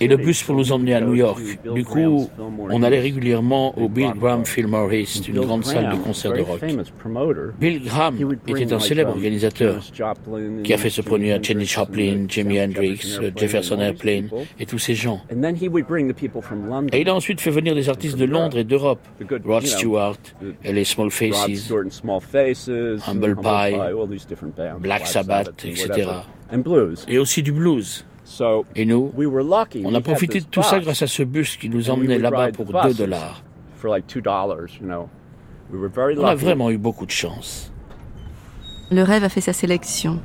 et le bus pour nous emmener à New York. Du coup, on allait régulièrement au Bill Graham Fillmore East, une grande salle de concert de rock. Bill Graham était un célèbre organisateur qui a fait se produire Jenny Joplin, Jimi Hendrix, Jefferson Airplane et tous ces gens. Et il a ensuite fait venir des artistes de Londres et d'Europe, Rod Stewart et les Small Faces, Humble Pie, Black Sabbath, etc et aussi du blues. Et nous, on a profité de tout ça grâce à ce bus qui nous emmenait là-bas pour 2 dollars. On a vraiment eu beaucoup de chance. Le rêve a fait sa sélection.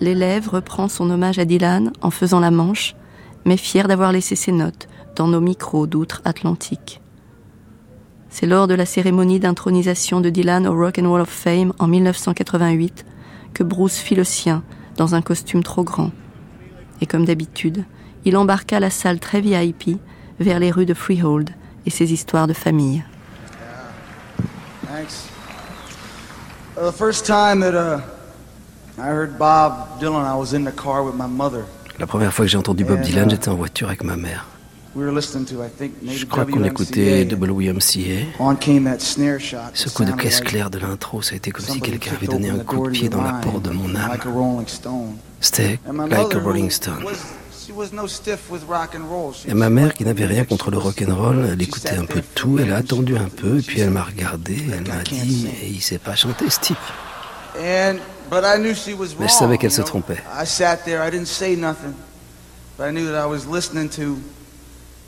L'élève reprend son hommage à Dylan en faisant la manche, mais fier d'avoir laissé ses notes dans nos micros d'outre-Atlantique. C'est lors de la cérémonie d'intronisation de Dylan au Rock and Wall of Fame en 1988 que Bruce fit le sien dans un costume trop grand. Et comme d'habitude, il embarqua la salle très VIP vers les rues de Freehold et ses histoires de famille. The first time that uh, I heard Bob Dylan, I was in the car with my mother. La première fois que j'ai entendu Bob Dylan, uh, j'étais en voiture avec ma mère. Je crois qu'on écoutait WMCA. Ce coup de caisse claire de l'intro, ça a été comme si quelqu'un avait donné un coup de pied dans la porte de mon âme. C'était like a Rolling Stone. Et ma mère, qui n'avait rien contre le rock and roll, elle écoutait un peu de tout, elle a attendu un peu, et puis elle m'a regardé, elle m'a dit, mais il sait pas chanter ce type. Mais je savais qu'elle se trompait.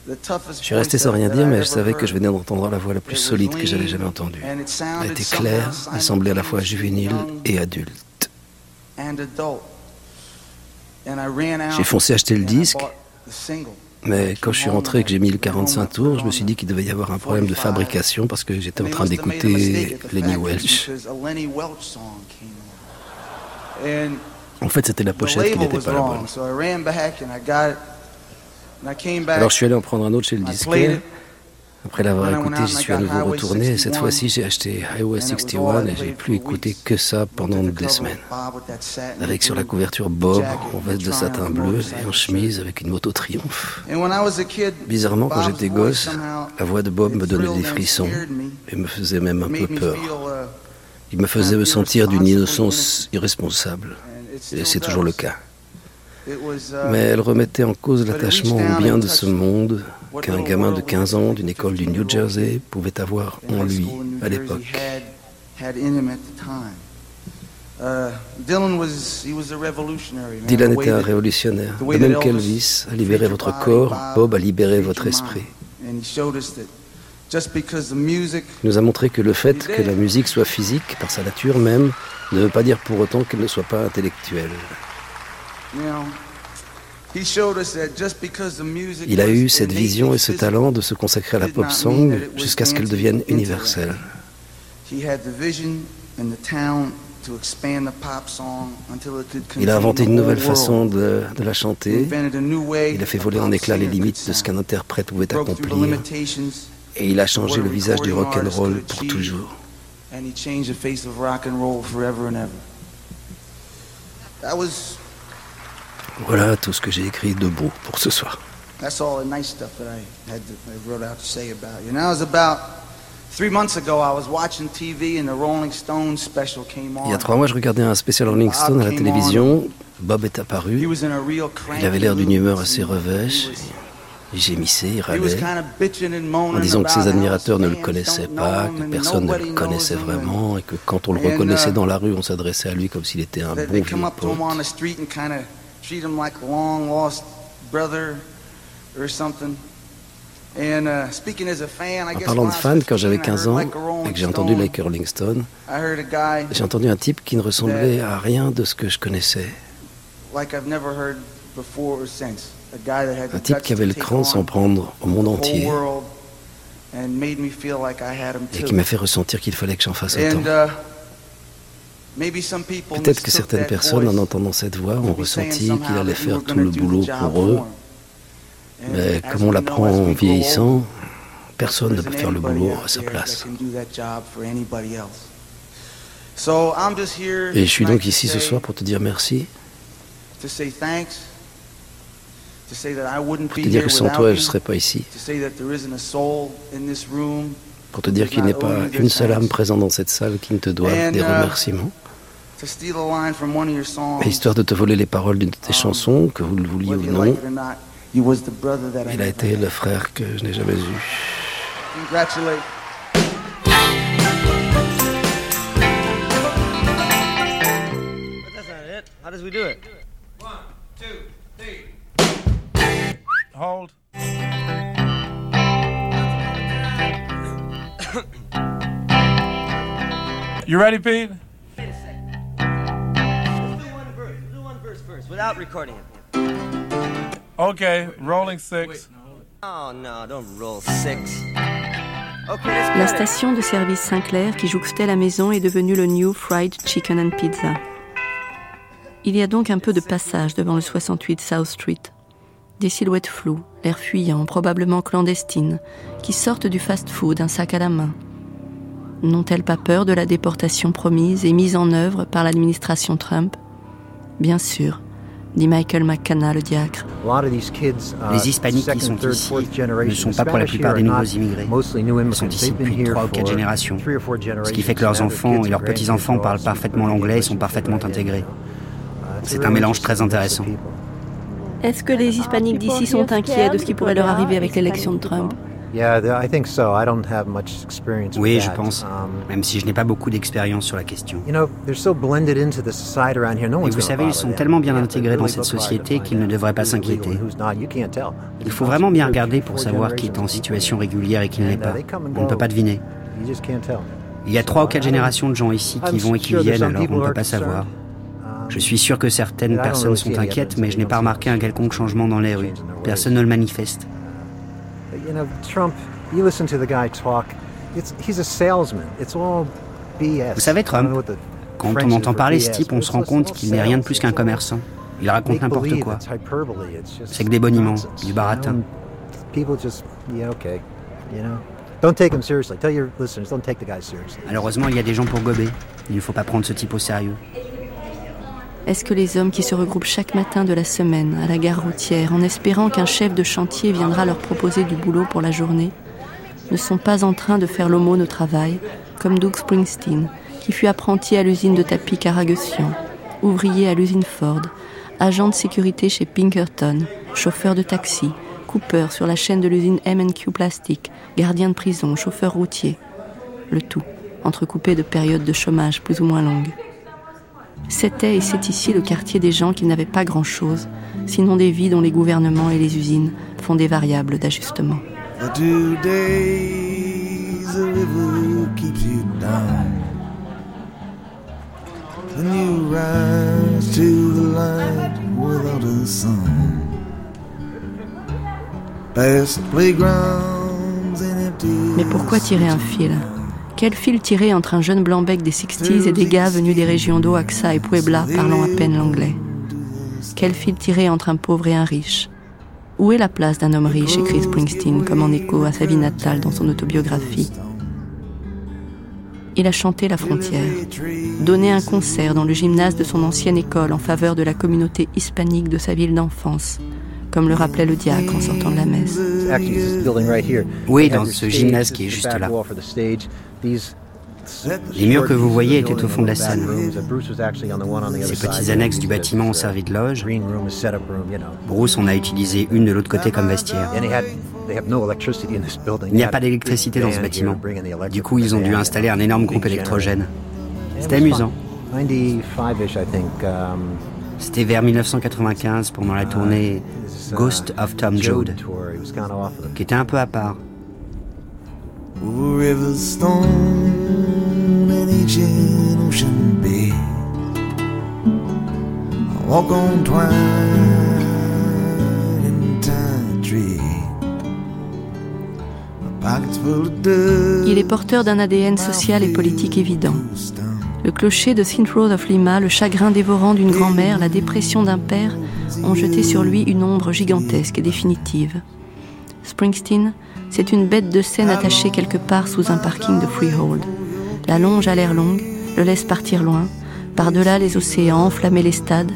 Je suis resté sans rien dire, mais je savais que je venais d'entendre la voix la plus solide que j'avais jamais entendue. Elle était claire, elle semblait à la fois juvénile et adulte. J'ai foncé acheter le disque, mais quand je suis rentré et que j'ai mis le 45 tours, je me suis dit qu'il devait y avoir un problème de fabrication parce que j'étais en train d'écouter Lenny Welch. En fait, c'était la pochette qui n'était pas la bonne. Alors je suis allé en prendre un autre chez le disquaire. Après l'avoir écouté, j'y suis à nouveau retourné. Et cette fois-ci, j'ai acheté Highway 61 et j'ai plus écouté que ça pendant des semaines. Avec sur la couverture Bob en veste de satin bleu et en chemise avec une moto triomphe. Bizarrement, quand j'étais gosse, la voix de Bob me donnait des frissons et me faisait même un peu peur. Il me faisait me sentir d'une innocence irresponsable. Et c'est toujours le cas. Mais elle remettait en cause l'attachement au bien de ce monde qu'un gamin de 15 ans d'une école du New Jersey pouvait avoir en lui à l'époque. Dylan était un révolutionnaire. De même qu'Elvis a libéré votre corps, Bob a libéré votre esprit. Il nous a montré que le fait que la musique soit physique par sa nature même ne veut pas dire pour autant qu'elle ne soit pas intellectuelle. Il a eu cette vision et ce talent de se consacrer à la pop song jusqu'à ce qu'elle devienne universelle. Il a inventé une nouvelle façon de, de, la chanter. Il a fait voler en éclats les limites de ce qu'un interprète pouvait accomplir. Et il a changé le visage du rock and roll pour toujours. Voilà tout ce que j'ai écrit de beau pour ce soir. Il y a trois mois, je regardais un spécial Rolling Stone à la télévision. Bob est apparu. Il avait l'air d'une humeur assez revêche. Il gémissait, il râlait, en disant que ses admirateurs ne le connaissaient pas, que personne ne le connaissait vraiment, et que quand on le reconnaissait uh, dans la rue, on s'adressait à lui comme s'il était un bon vieux pote. En parlant de fans, quand j'avais 15 ans et que j'ai entendu Like Rolling Stone, j'ai entendu un type qui ne ressemblait à rien de ce que je connaissais. Un type qui avait le cran de s'en prendre au monde entier. et qui m'a fait ressentir qu'il fallait que j'en fasse autant. Peut-être que certaines personnes, en entendant cette voix, ont ressenti qu'il allait faire tout le boulot pour eux. Mais comme on l'apprend en vieillissant, personne ne peut faire le boulot à sa place. Et je suis donc ici ce soir pour te dire merci, pour te dire que sans toi, je ne serais pas ici. Pour te dire qu'il a pas une seule âme présente dans cette salle qui ne te doit des uh, remerciements. histoire de te voler les paroles d'une de tes um, chansons, que vous le vouliez ou non, il a été le frère que je n'ai jamais eu. How does we do it? One, two, three. Hold. you ready, Pete? Without recording it. Okay, rolling six. Oh no, don't roll six. La station de service Sinclair qui jouxtait la maison est devenue le New Fried Chicken and Pizza. Il y a donc un peu de passage devant le 68 South Street Des silhouettes floues, l'air fuyant, probablement clandestines, qui sortent du fast-food, un sac à la main. N'ont-elles pas peur de la déportation promise et mise en œuvre par l'administration Trump? Bien sûr, dit Michael McKenna, le diacre. Uh, Les hispaniques qui sont ici ne sont pas pour la plupart des nouveaux immigrés. Ils sont ici depuis trois ou quatre générations, ce qui fait que leurs enfants et leurs petits-enfants parlent parfaitement l'anglais et sont parfaitement intégrés. Uh, C'est un mélange très intéressant. Est-ce que les hispaniques d'ici sont inquiets de ce qui pourrait leur arriver avec l'élection de Trump? Oui, je pense, um, même si je n'ai pas beaucoup d'expérience sur la question. Et vous savez, ils sont tellement bien intégrés dans cette société qu'ils ne devraient pas s'inquiéter. Il faut vraiment bien regarder pour savoir qui est en situation régulière et qui ne l'est pas. On ne peut pas deviner. Il y a trois ou quatre générations de gens ici qui vont et qui viennent, alors on ne peut pas savoir. Je suis sûr que certaines personnes sont inquiètes, mais je n'ai pas remarqué un quelconque changement dans les rues. Personne ne le manifeste. Vous savez, Trump, quand on entend parler ce type, on se rend compte qu'il n'est rien de plus qu'un commerçant. Il raconte n'importe quoi. C'est que des boniments, du baratin. Malheureusement, il y a des gens pour gober. Il ne faut pas prendre ce type au sérieux. Est-ce que les hommes qui se regroupent chaque matin de la semaine à la gare routière en espérant qu'un chef de chantier viendra leur proposer du boulot pour la journée ne sont pas en train de faire l'aumône au travail, comme Doug Springsteen, qui fut apprenti à l'usine de tapis Caragussian, ouvrier à l'usine Ford, agent de sécurité chez Pinkerton, chauffeur de taxi, coupeur sur la chaîne de l'usine M&Q Plastic, gardien de prison, chauffeur routier. Le tout, entrecoupé de périodes de chômage plus ou moins longues. C'était et c'est ici le quartier des gens qui n'avaient pas grand-chose, sinon des vies dont les gouvernements et les usines font des variables d'ajustement. Mais pourquoi tirer un fil? Quel fil tirer entre un jeune blanc-bec des 60s et des gars venus des régions d'Oaxaca et Puebla parlant à peine l'anglais? Quel fil tirer entre un pauvre et un riche? Où est la place d'un homme riche? écrit Springsteen comme en écho à sa vie natale dans son autobiographie. Il a chanté La Frontière, donné un concert dans le gymnase de son ancienne école en faveur de la communauté hispanique de sa ville d'enfance, comme le rappelait le diacre en sortant de la messe. Oui, dans ce gymnase qui est juste là. Les murs que vous voyez étaient au fond de la salle. Ces petits annexes du bâtiment ont servi de loge. Bruce, on a utilisé une de l'autre côté comme vestiaire. Il n'y a pas d'électricité dans ce bâtiment. Du coup, ils ont dû installer un énorme groupe électrogène. C'était amusant. C'était vers 1995 pendant la tournée Ghost of Tom Joad, qui était un peu à part. Il est porteur d'un ADN social et politique évident. Le clocher de Synth Road of Lima, le chagrin dévorant d'une grand-mère, la dépression d'un père ont jeté sur lui une ombre gigantesque et définitive. Springsteen, c'est une bête de scène attachée quelque part sous un parking de Freehold. La longe a l'air longue, le laisse partir loin, par-delà les océans, enflammer les stades,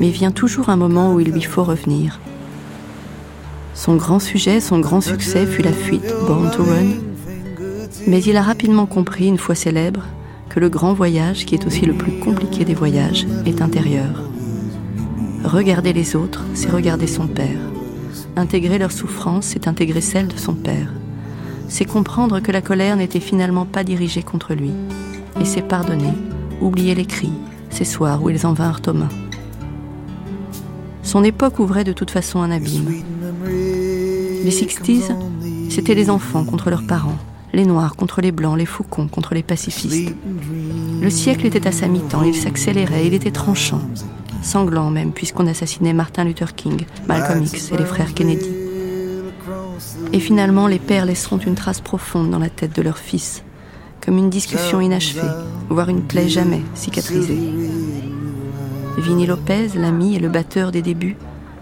mais vient toujours un moment où il lui faut revenir. Son grand sujet, son grand succès fut la fuite, Born to Run. Mais il a rapidement compris, une fois célèbre, que le grand voyage, qui est aussi le plus compliqué des voyages, est intérieur. Regarder les autres, c'est regarder son père. Intégrer leur souffrance, c'est intégrer celle de son père. C'est comprendre que la colère n'était finalement pas dirigée contre lui. Et c'est pardonner, oublier les cris, ces soirs où ils en vinrent aux. Son époque ouvrait de toute façon un abîme. Les Sixties, c'était les enfants contre leurs parents, les noirs contre les blancs, les faucons contre les pacifistes. Le siècle était à sa mi-temps, il s'accélérait, il était tranchant, sanglant même, puisqu'on assassinait Martin Luther King, Malcolm X et les frères Kennedy. Et finalement, les pères laisseront une trace profonde dans la tête de leurs fils, comme une discussion inachevée, voire une plaie jamais cicatrisée. Vinny Lopez, l'ami et le batteur des débuts,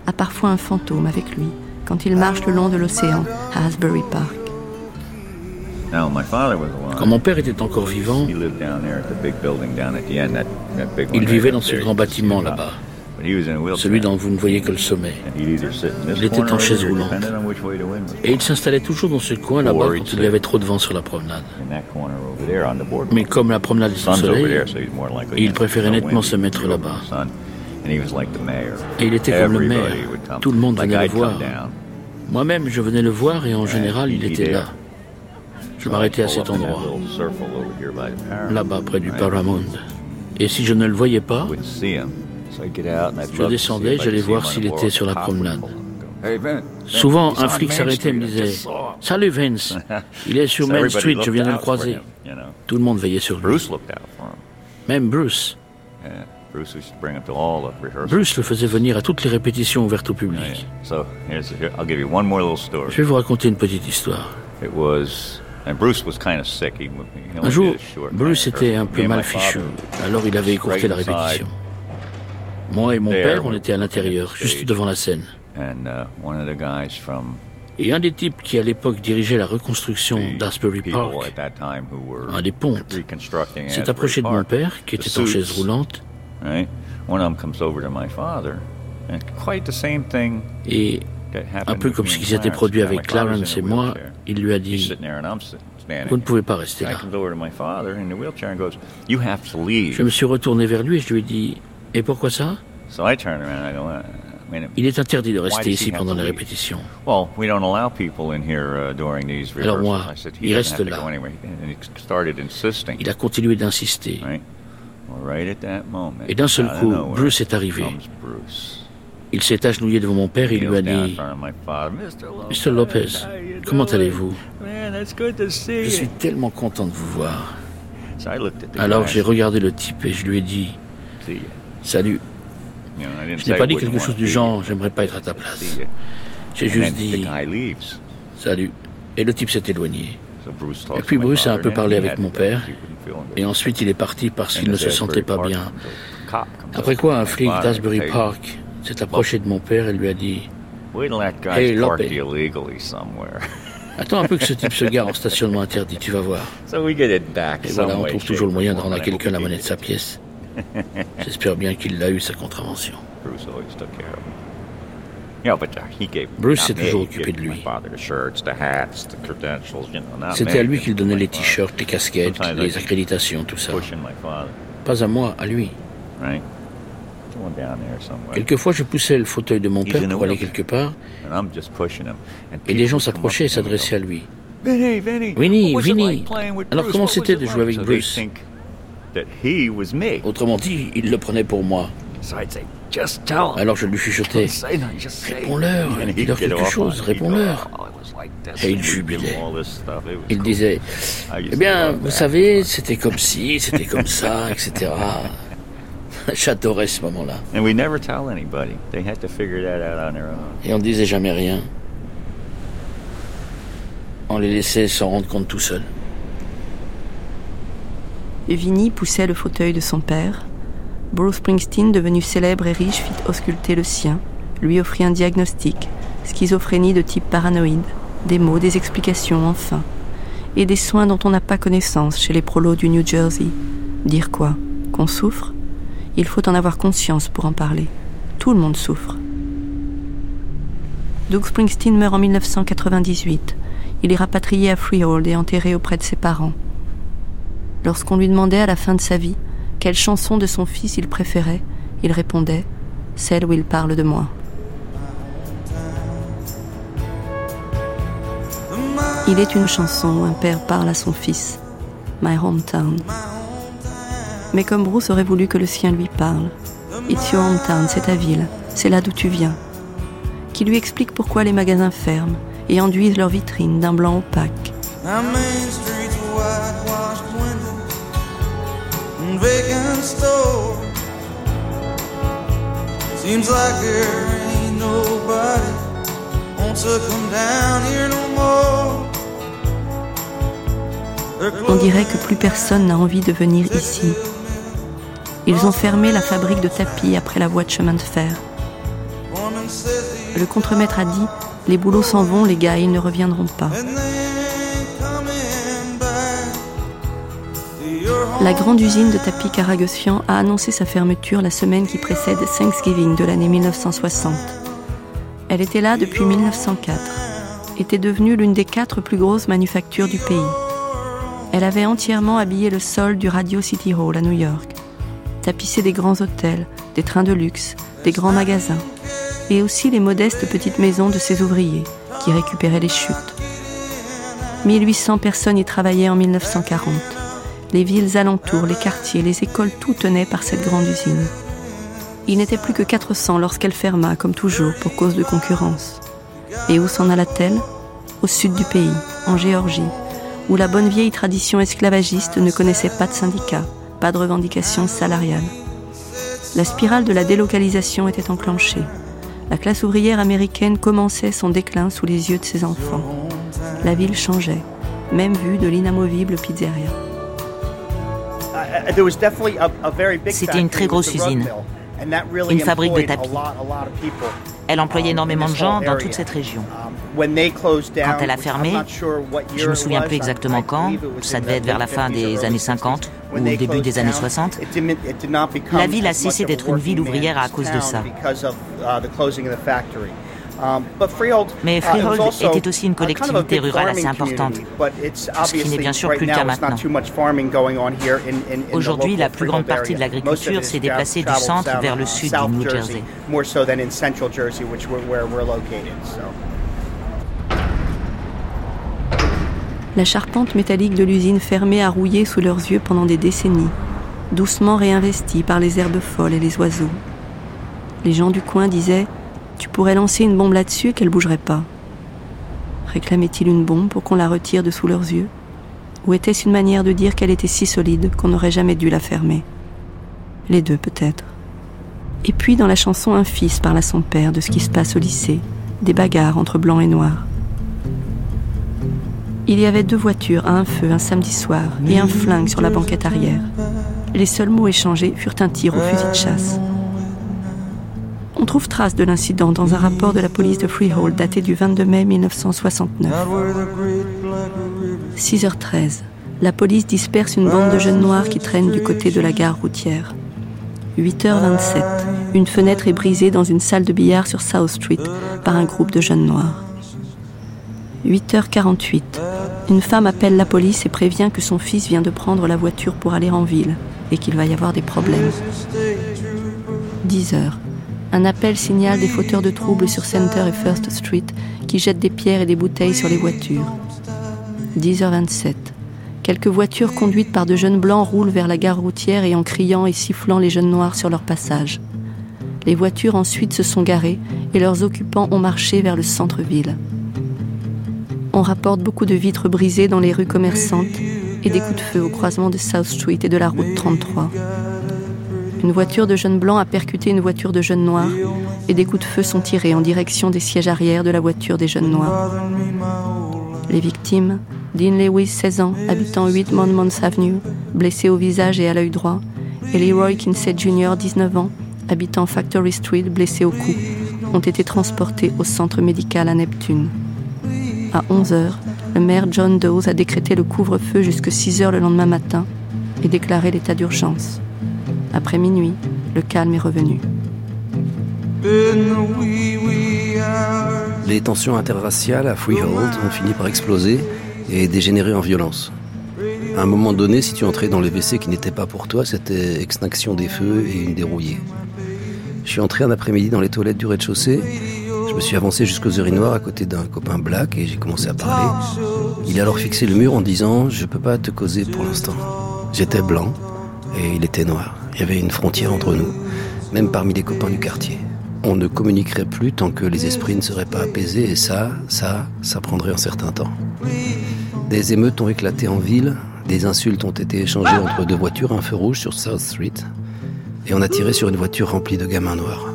a parfois un fantôme avec lui quand il marche le long de l'océan à Asbury Park. Quand mon père était encore vivant, il vivait dans ce grand bâtiment là-bas, celui dont vous ne voyez que le sommet. Il était en chaise roulante. Et il s'installait toujours dans ce coin là-bas quand il y avait trop de vent sur la promenade. Mais comme la promenade est au soleil, il préférait nettement se mettre là-bas. Et il était comme le maire. Tout le monde venait le voir. Moi-même, je venais le voir et en général, il était là. Je m'arrêtais à cet endroit, là-bas près du Paramount. Et si je ne le voyais pas, je descendais, j'allais voir s'il était sur la promenade. Souvent, un flic s'arrêtait et me disait Salut Vince, il est sur Main Street, je viens de le croiser. Tout le monde veillait sur lui. Même Bruce. Bruce le faisait venir à toutes les répétitions ouvertes au public. Je vais vous raconter une petite histoire. Un jour, Bruce était un peu mal fichu, alors il avait écourté la répétition. Moi et mon père, on était à l'intérieur, juste devant la scène. Uh, et un des types qui à l'époque dirigeait la reconstruction d'Asbury Park, un des pontes, s'est approché de mon père, qui était en chaise roulante, et un peu comme ce qui s'était produit avec Clarence et moi, il lui a dit Vous ne pouvez pas rester là. Je me suis retourné vers lui et je lui ai dit Et pourquoi ça? Il est interdit de rester ici pendant les répétitions. Alors moi, il reste là. Il a continué d'insister. Et d'un seul coup, Bruce est arrivé. Il s'est agenouillé devant mon père et il lui a dit Mr. Lopez, comment allez-vous? Je suis tellement content de vous voir. Alors j'ai regardé le type et je lui ai dit Salut. Je n'ai pas dit quelque chose du genre J'aimerais pas être à ta place. J'ai juste dit Salut. Et le type s'est éloigné. Et puis Bruce a un peu parlé avec mon père. Et ensuite il est parti parce qu'il ne se sentait pas bien. Après quoi, un flic d'Asbury Park s'est approché de mon père et lui a dit Hey Lopez, attends un peu que ce type se gare en stationnement interdit, tu vas voir. Et voilà, on trouve toujours le moyen de rendre à quelqu'un la monnaie de sa pièce. J'espère bien qu'il l'a eu, sa contravention. Bruce s'est toujours occupé de lui. C'était à lui qu'il donnait les t-shirts, les casquettes, les accréditations, tout ça. Pas à moi, à lui. Quelquefois, je poussais le fauteuil de mon père pour aller quelque part, et les gens s'approchaient et s'adressaient à lui. Vinny, Vinny, alors comment c'était de jouer avec Bruce? Autrement dit, il le prenait pour moi. Alors je lui chuchotais. Réponds-leur, dis-leur quelque chose, réponds-leur. Et il jubilait. Il disait Eh bien, vous savez, c'était comme ci, c'était comme ça, etc. J'adorais ce moment-là. Et on ne disait jamais rien. On les laissait s'en rendre compte tout seuls. Vinny poussait le fauteuil de son père. Bruce Springsteen, devenu célèbre et riche, fit ausculter le sien, lui offrit un diagnostic, schizophrénie de type paranoïde, des mots, des explications enfin, et des soins dont on n'a pas connaissance chez les prolos du New Jersey. Dire quoi? Qu'on souffre? Il faut en avoir conscience pour en parler. Tout le monde souffre. Doug Springsteen meurt en 1998. Il est rapatrié à Freehold et enterré auprès de ses parents lorsqu'on lui demandait à la fin de sa vie quelle chanson de son fils il préférait, il répondait Celle où il parle de moi. Il est une chanson où un père parle à son fils, My Hometown. Mais comme Bruce aurait voulu que le sien lui parle, It's your hometown, c'est ta ville, c'est là d'où tu viens. Qui lui explique pourquoi les magasins ferment et enduisent leurs vitrines d'un blanc opaque. vacant store. Seems like there ain't nobody wants to come down here no more. On dirait que plus personne n'a envie de venir ici. Ils ont fermé la fabrique de tapis après la voie de chemin de fer. Le contremaître a dit Les boulots s'en vont, les gars, ils ne reviendront pas. La grande usine de tapis Caragossian a annoncé sa fermeture la semaine qui précède Thanksgiving de l'année 1960. Elle était là depuis 1904, était devenue l'une des quatre plus grosses manufactures du pays. Elle avait entièrement habillé le sol du Radio City Hall à New York, tapissé des grands hôtels, des trains de luxe, des grands magasins, et aussi les modestes petites maisons de ses ouvriers qui récupéraient les chutes. 1800 personnes y travaillaient en 1940. Les villes alentours, les quartiers, les écoles, tout tenaient par cette grande usine. Il n'était plus que 400 lorsqu'elle ferma, comme toujours, pour cause de concurrence. Et où s'en alla-t-elle Au sud du pays, en Géorgie, où la bonne vieille tradition esclavagiste ne connaissait pas de syndicats, pas de revendications salariales. La spirale de la délocalisation était enclenchée. La classe ouvrière américaine commençait son déclin sous les yeux de ses enfants. La ville changeait, même vue de l'inamovible pizzeria. C'était une très grosse usine une fabrique de tapis. Elle employait énormément de gens dans toute cette région. Um, quand elle a fermé, je ne me souviens plus exactement quand, ça devait être vers la fin des années 50 ou au début des années 60, la ville a cessé d'être une ville ouvrière à cause de ça. Um, Mais uh, Freehold était aussi une collectivité rurale assez importante, ce qui n'est bien sûr plus le cas maintenant. Aujourd'hui, la plus grande partie de l'agriculture s'est déplacée du centre vers le sud du New Jersey. La charpente métallique de l'usine fermée a rouillé sous leurs yeux pendant des décennies, doucement réinvestie par les herbes folles et les oiseaux. Les gens du coin disaient tu pourrais lancer une bombe là-dessus et qu'elle bougerait pas. Réclamait-il une bombe pour qu'on la retire de sous leurs yeux? Ou était-ce une manière de dire qu'elle était si solide qu'on n'aurait jamais dû la fermer? Les deux peut-être. Et puis dans la chanson Un fils parle à son père de ce qui se passe au lycée, des bagarres entre blancs et noirs. Il y avait deux voitures à un feu un samedi soir et un flingue sur la banquette arrière. Les seuls mots échangés furent un tir au fusil de chasse. On trouve trace de l'incident dans un rapport de la police de Freehold daté du 22 mai 1969. 6h13. La police disperse une bande de jeunes noirs qui traînent du côté de la gare routière. 8h27. Une fenêtre est brisée dans une salle de billard sur South Street par un groupe de jeunes noirs. 8h48. Une femme appelle la police et prévient que son fils vient de prendre la voiture pour aller en ville et qu'il va y avoir des problèmes. 10 h un appel signale des fauteurs de troubles sur Center et First Street qui jettent des pierres et des bouteilles sur les voitures. 10h27. Quelques voitures conduites par de jeunes blancs roulent vers la gare routière et en criant et sifflant les jeunes noirs sur leur passage. Les voitures ensuite se sont garées et leurs occupants ont marché vers le centre-ville. On rapporte beaucoup de vitres brisées dans les rues commerçantes et des coups de feu au croisement de South Street et de la route 33. Une voiture de jeunes blancs a percuté une voiture de jeunes noirs et des coups de feu sont tirés en direction des sièges arrière de la voiture des jeunes noirs. Les victimes, Dean Lewis, 16 ans, habitant 8 Monmouth Avenue, blessé au visage et à l'œil droit, et Leroy Kinsey Jr., 19 ans, habitant Factory Street, blessé au cou, ont été transportés au centre médical à Neptune. À 11 h le maire John Dawes a décrété le couvre-feu jusqu'à 6 h le lendemain matin et déclaré l'état d'urgence. Après minuit, le calme est revenu. Les tensions interraciales à Freehold ont fini par exploser et dégénérer en violence. À un moment donné, si tu entrais dans les WC qui n'étaient pas pour toi, c'était extinction des feux et une dérouillée. Je suis entré un après-midi dans les toilettes du rez-de-chaussée. Je me suis avancé jusqu'aux urinoirs à côté d'un copain black et j'ai commencé à parler. Il a alors fixé le mur en disant Je peux pas te causer pour l'instant. J'étais blanc et il était noir. Il y avait une frontière entre nous, même parmi les copains du quartier. On ne communiquerait plus tant que les esprits ne seraient pas apaisés, et ça, ça, ça prendrait un certain temps. Des émeutes ont éclaté en ville, des insultes ont été échangées entre deux voitures, un feu rouge sur South Street, et on a tiré sur une voiture remplie de gamins noirs.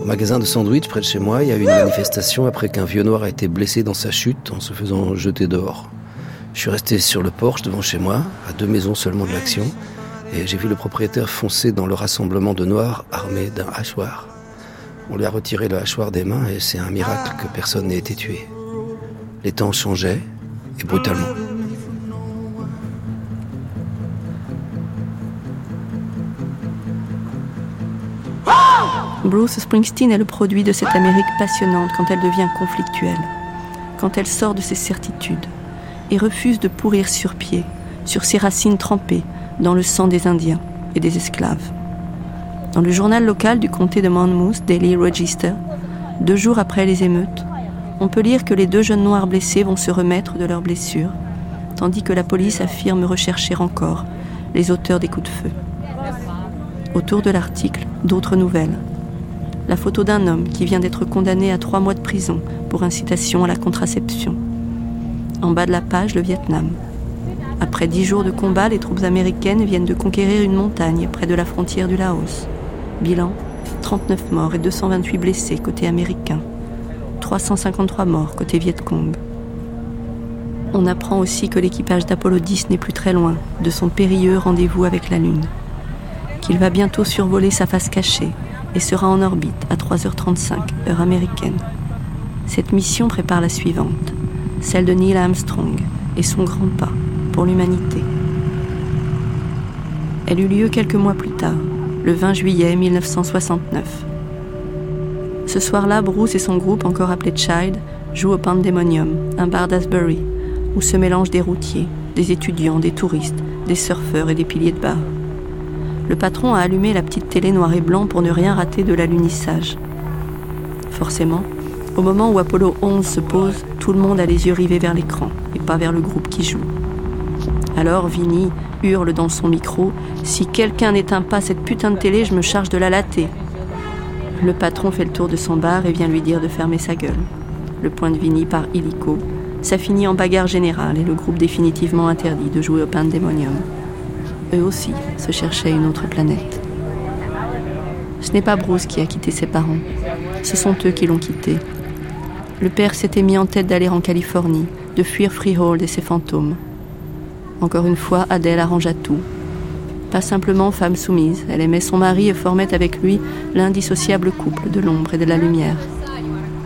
Au magasin de sandwich près de chez moi, il y a eu une manifestation après qu'un vieux noir a été blessé dans sa chute en se faisant jeter dehors. Je suis resté sur le porche devant chez moi, à deux maisons seulement de l'action, et j'ai vu le propriétaire foncer dans le rassemblement de noirs armés d'un hachoir. On lui a retiré le hachoir des mains et c'est un miracle que personne n'ait été tué. Les temps changeaient, et brutalement. Bruce Springsteen est le produit de cette Amérique passionnante quand elle devient conflictuelle, quand elle sort de ses certitudes et refuse de pourrir sur pied, sur ses racines trempées dans le sang des Indiens et des esclaves. Dans le journal local du comté de Monmouth, Daily Register, deux jours après les émeutes, on peut lire que les deux jeunes noirs blessés vont se remettre de leurs blessures, tandis que la police affirme rechercher encore les auteurs des coups de feu. Autour de l'article, d'autres nouvelles la photo d'un homme qui vient d'être condamné à trois mois de prison pour incitation à la contraception. En bas de la page, le Vietnam. Après dix jours de combat, les troupes américaines viennent de conquérir une montagne près de la frontière du Laos. Bilan 39 morts et 228 blessés côté américain. 353 morts côté Viet Cong. On apprend aussi que l'équipage d'Apollo 10 n'est plus très loin de son périlleux rendez-vous avec la Lune. Qu'il va bientôt survoler sa face cachée et sera en orbite à 3h35 heure américaine. Cette mission prépare la suivante, celle de Neil Armstrong et son grand pas pour l'humanité. Elle eut lieu quelques mois plus tard, le 20 juillet 1969. Ce soir-là, Bruce et son groupe, encore appelé Child, jouent au Pandemonium, un bar d'Asbury, où se mélangent des routiers, des étudiants, des touristes, des surfeurs et des piliers de bar le patron a allumé la petite télé noir et blanc pour ne rien rater de l'alunissage. Forcément, au moment où Apollo 11 se pose, tout le monde a les yeux rivés vers l'écran et pas vers le groupe qui joue. Alors Vinny hurle dans son micro Si quelqu'un n'éteint pas cette putain de télé, je me charge de la latter. Le patron fait le tour de son bar et vient lui dire de fermer sa gueule. Le point de Vinny par illico. Ça finit en bagarre générale et le groupe définitivement interdit de jouer au pandémonium eux aussi se cherchaient une autre planète. Ce n'est pas Bruce qui a quitté ses parents, ce sont eux qui l'ont quitté. Le père s'était mis en tête d'aller en Californie, de fuir Freehold et ses fantômes. Encore une fois, Adèle arrangea tout. Pas simplement femme soumise, elle aimait son mari et formait avec lui l'indissociable couple de l'ombre et de la lumière.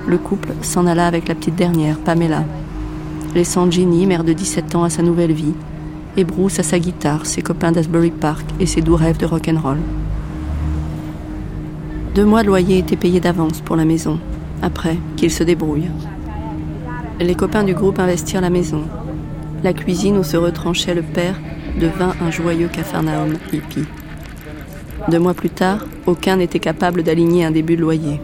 Le couple s'en alla avec la petite dernière, Pamela, laissant Ginny, mère de 17 ans, à sa nouvelle vie, et Bruce à sa guitare, ses copains d'Asbury Park et ses doux rêves de rock'n'roll. Deux mois de loyer étaient payés d'avance pour la maison, après qu'il se débrouille. Les copains du groupe investirent la maison. La cuisine où se retranchait le père devint un joyeux capharnaüm hippie. Deux mois plus tard, aucun n'était capable d'aligner un début de loyer.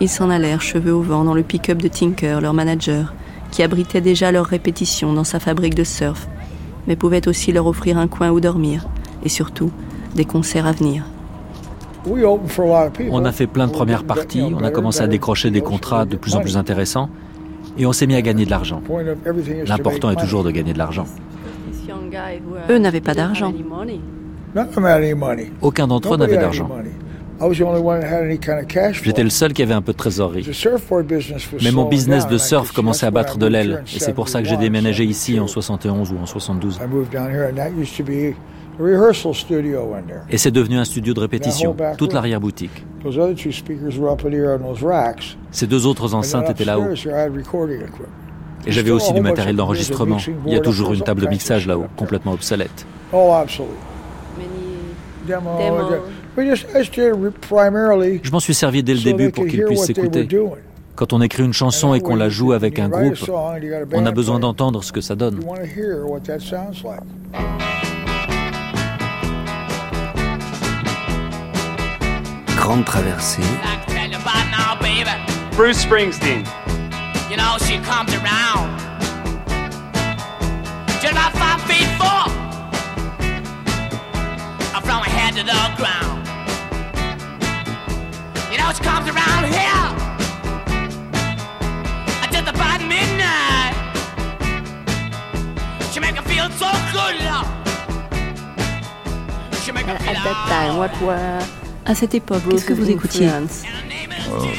Ils s'en allèrent cheveux au vent dans le pick-up de Tinker, leur manager, qui abritait déjà leurs répétitions dans sa fabrique de surf mais pouvait aussi leur offrir un coin où dormir et surtout des concerts à venir. On a fait plein de premières parties, on a commencé à décrocher des contrats de plus en plus intéressants et on s'est mis à gagner de l'argent. L'important est toujours de gagner de l'argent. Eux n'avaient pas d'argent. Aucun d'entre eux n'avait d'argent. J'étais le seul qui avait un peu de trésorerie. Mais mon business de surf commençait à battre de l'aile, et c'est pour ça que j'ai déménagé ici en 71 ou en 72. Et c'est devenu un studio de répétition, toute l'arrière-boutique. Ces deux autres enceintes étaient là-haut. Et j'avais aussi du matériel d'enregistrement. Il y a toujours une table de mixage là-haut, complètement obsolète. Je m'en suis servi dès le début pour qu'ils puissent s'écouter. Quand on écrit une chanson et qu'on la joue avec un groupe, on a besoin d'entendre ce que ça donne. Grande traversée. Bruce Springsteen. You know, she comes around. Just about five feet four. From her head to the ground. know she comes around here I just about midnight. She make me feel so good, love. She make me feel At that time, what were à cette époque, qu'est-ce que vous écoutiez well,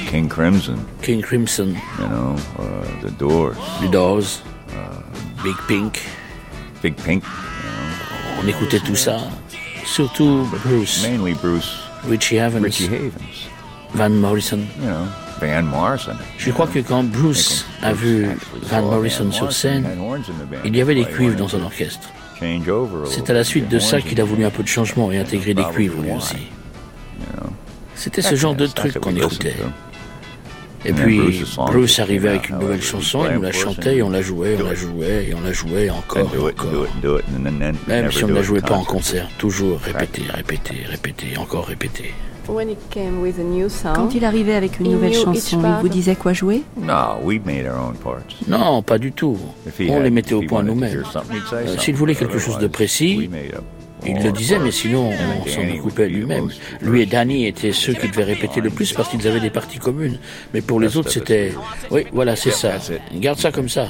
King Crimson. King Crimson. You know, uh, The Doors. The Doors. Uh, Big Pink. Big Pink. You know. On écoutait tout ça. Surtout Bruce. Mainly Bruce. Richie Havens. Richie Havens. Van Morrison. Je crois que quand Bruce a vu Van Morrison sur scène, il y avait des cuivres dans son orchestre. C'est à la suite de ça qu'il a voulu un peu de changement et intégrer des cuivres lui aussi. C'était ce genre de truc qu'on écoutait. Et puis Bruce arrivait avec une nouvelle chanson, il nous la chantait et on la jouait, on la jouait et on la jouait encore et encore. Même si on ne la jouait pas en concert, toujours répéter, répéter, répéter, encore répéter. Quand il arrivait avec une nouvelle chanson, il vous disait quoi jouer? Non, pas du tout. On les mettait au point nous-mêmes. Euh, s'il voulait quelque chose de précis, il le disait, mais sinon on s'en occupait lui-même. Lui et Danny étaient ceux qui devaient répéter le plus parce qu'ils avaient des parties communes. Mais pour les autres, c'était... Oui, voilà, c'est ça. Garde ça comme ça.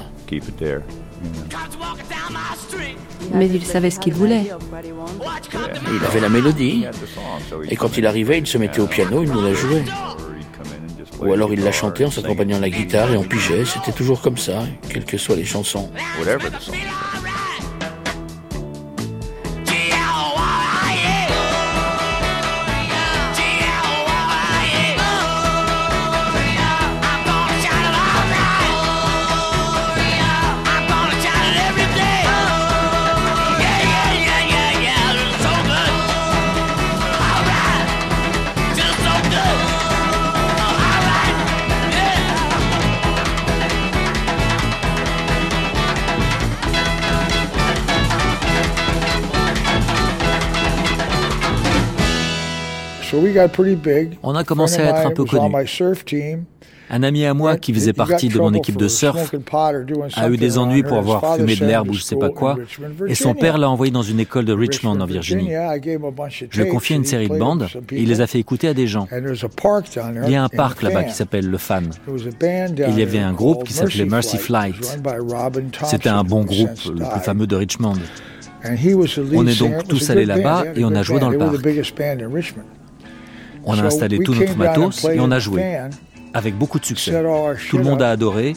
Mais il savait ce qu'il voulait. Il avait la mélodie. Et quand il arrivait, il se mettait au piano, il nous la jouait. Ou alors il la chantait en s'accompagnant la guitare et on pigeait. C'était toujours comme ça, quelles que soient les chansons. On a commencé à être un peu connu. Un ami à moi qui faisait partie de mon équipe de surf a eu des ennuis pour avoir fumé de l'herbe ou je sais pas quoi, et son père l'a envoyé dans une école de Richmond en Virginie. Je lui ai confié une série de bandes et il les a fait écouter à des gens. Il y a un parc là-bas qui s'appelle le Fan. Il y avait un groupe qui s'appelait Mercy Flight. C'était un bon groupe, le plus fameux de Richmond. On est donc tous allés là-bas et on a joué dans le parc. On a installé tout notre matos et on a joué, avec beaucoup de succès. Tout le monde a adoré.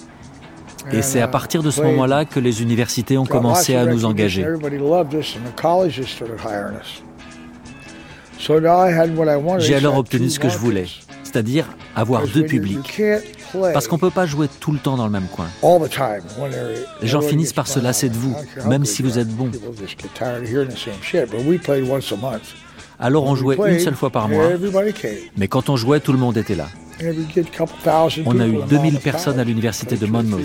Et c'est à partir de ce moment-là que les universités ont commencé à nous engager. J'ai alors obtenu ce que je voulais, c'est-à-dire avoir deux publics. Parce qu'on ne peut pas jouer tout le temps dans le même coin. Les gens finissent par se lasser de vous, même si vous êtes bon. Alors on jouait une seule fois par mois. Mais quand on jouait, tout le monde était là. On a eu 2000 personnes à l'université de Monmouth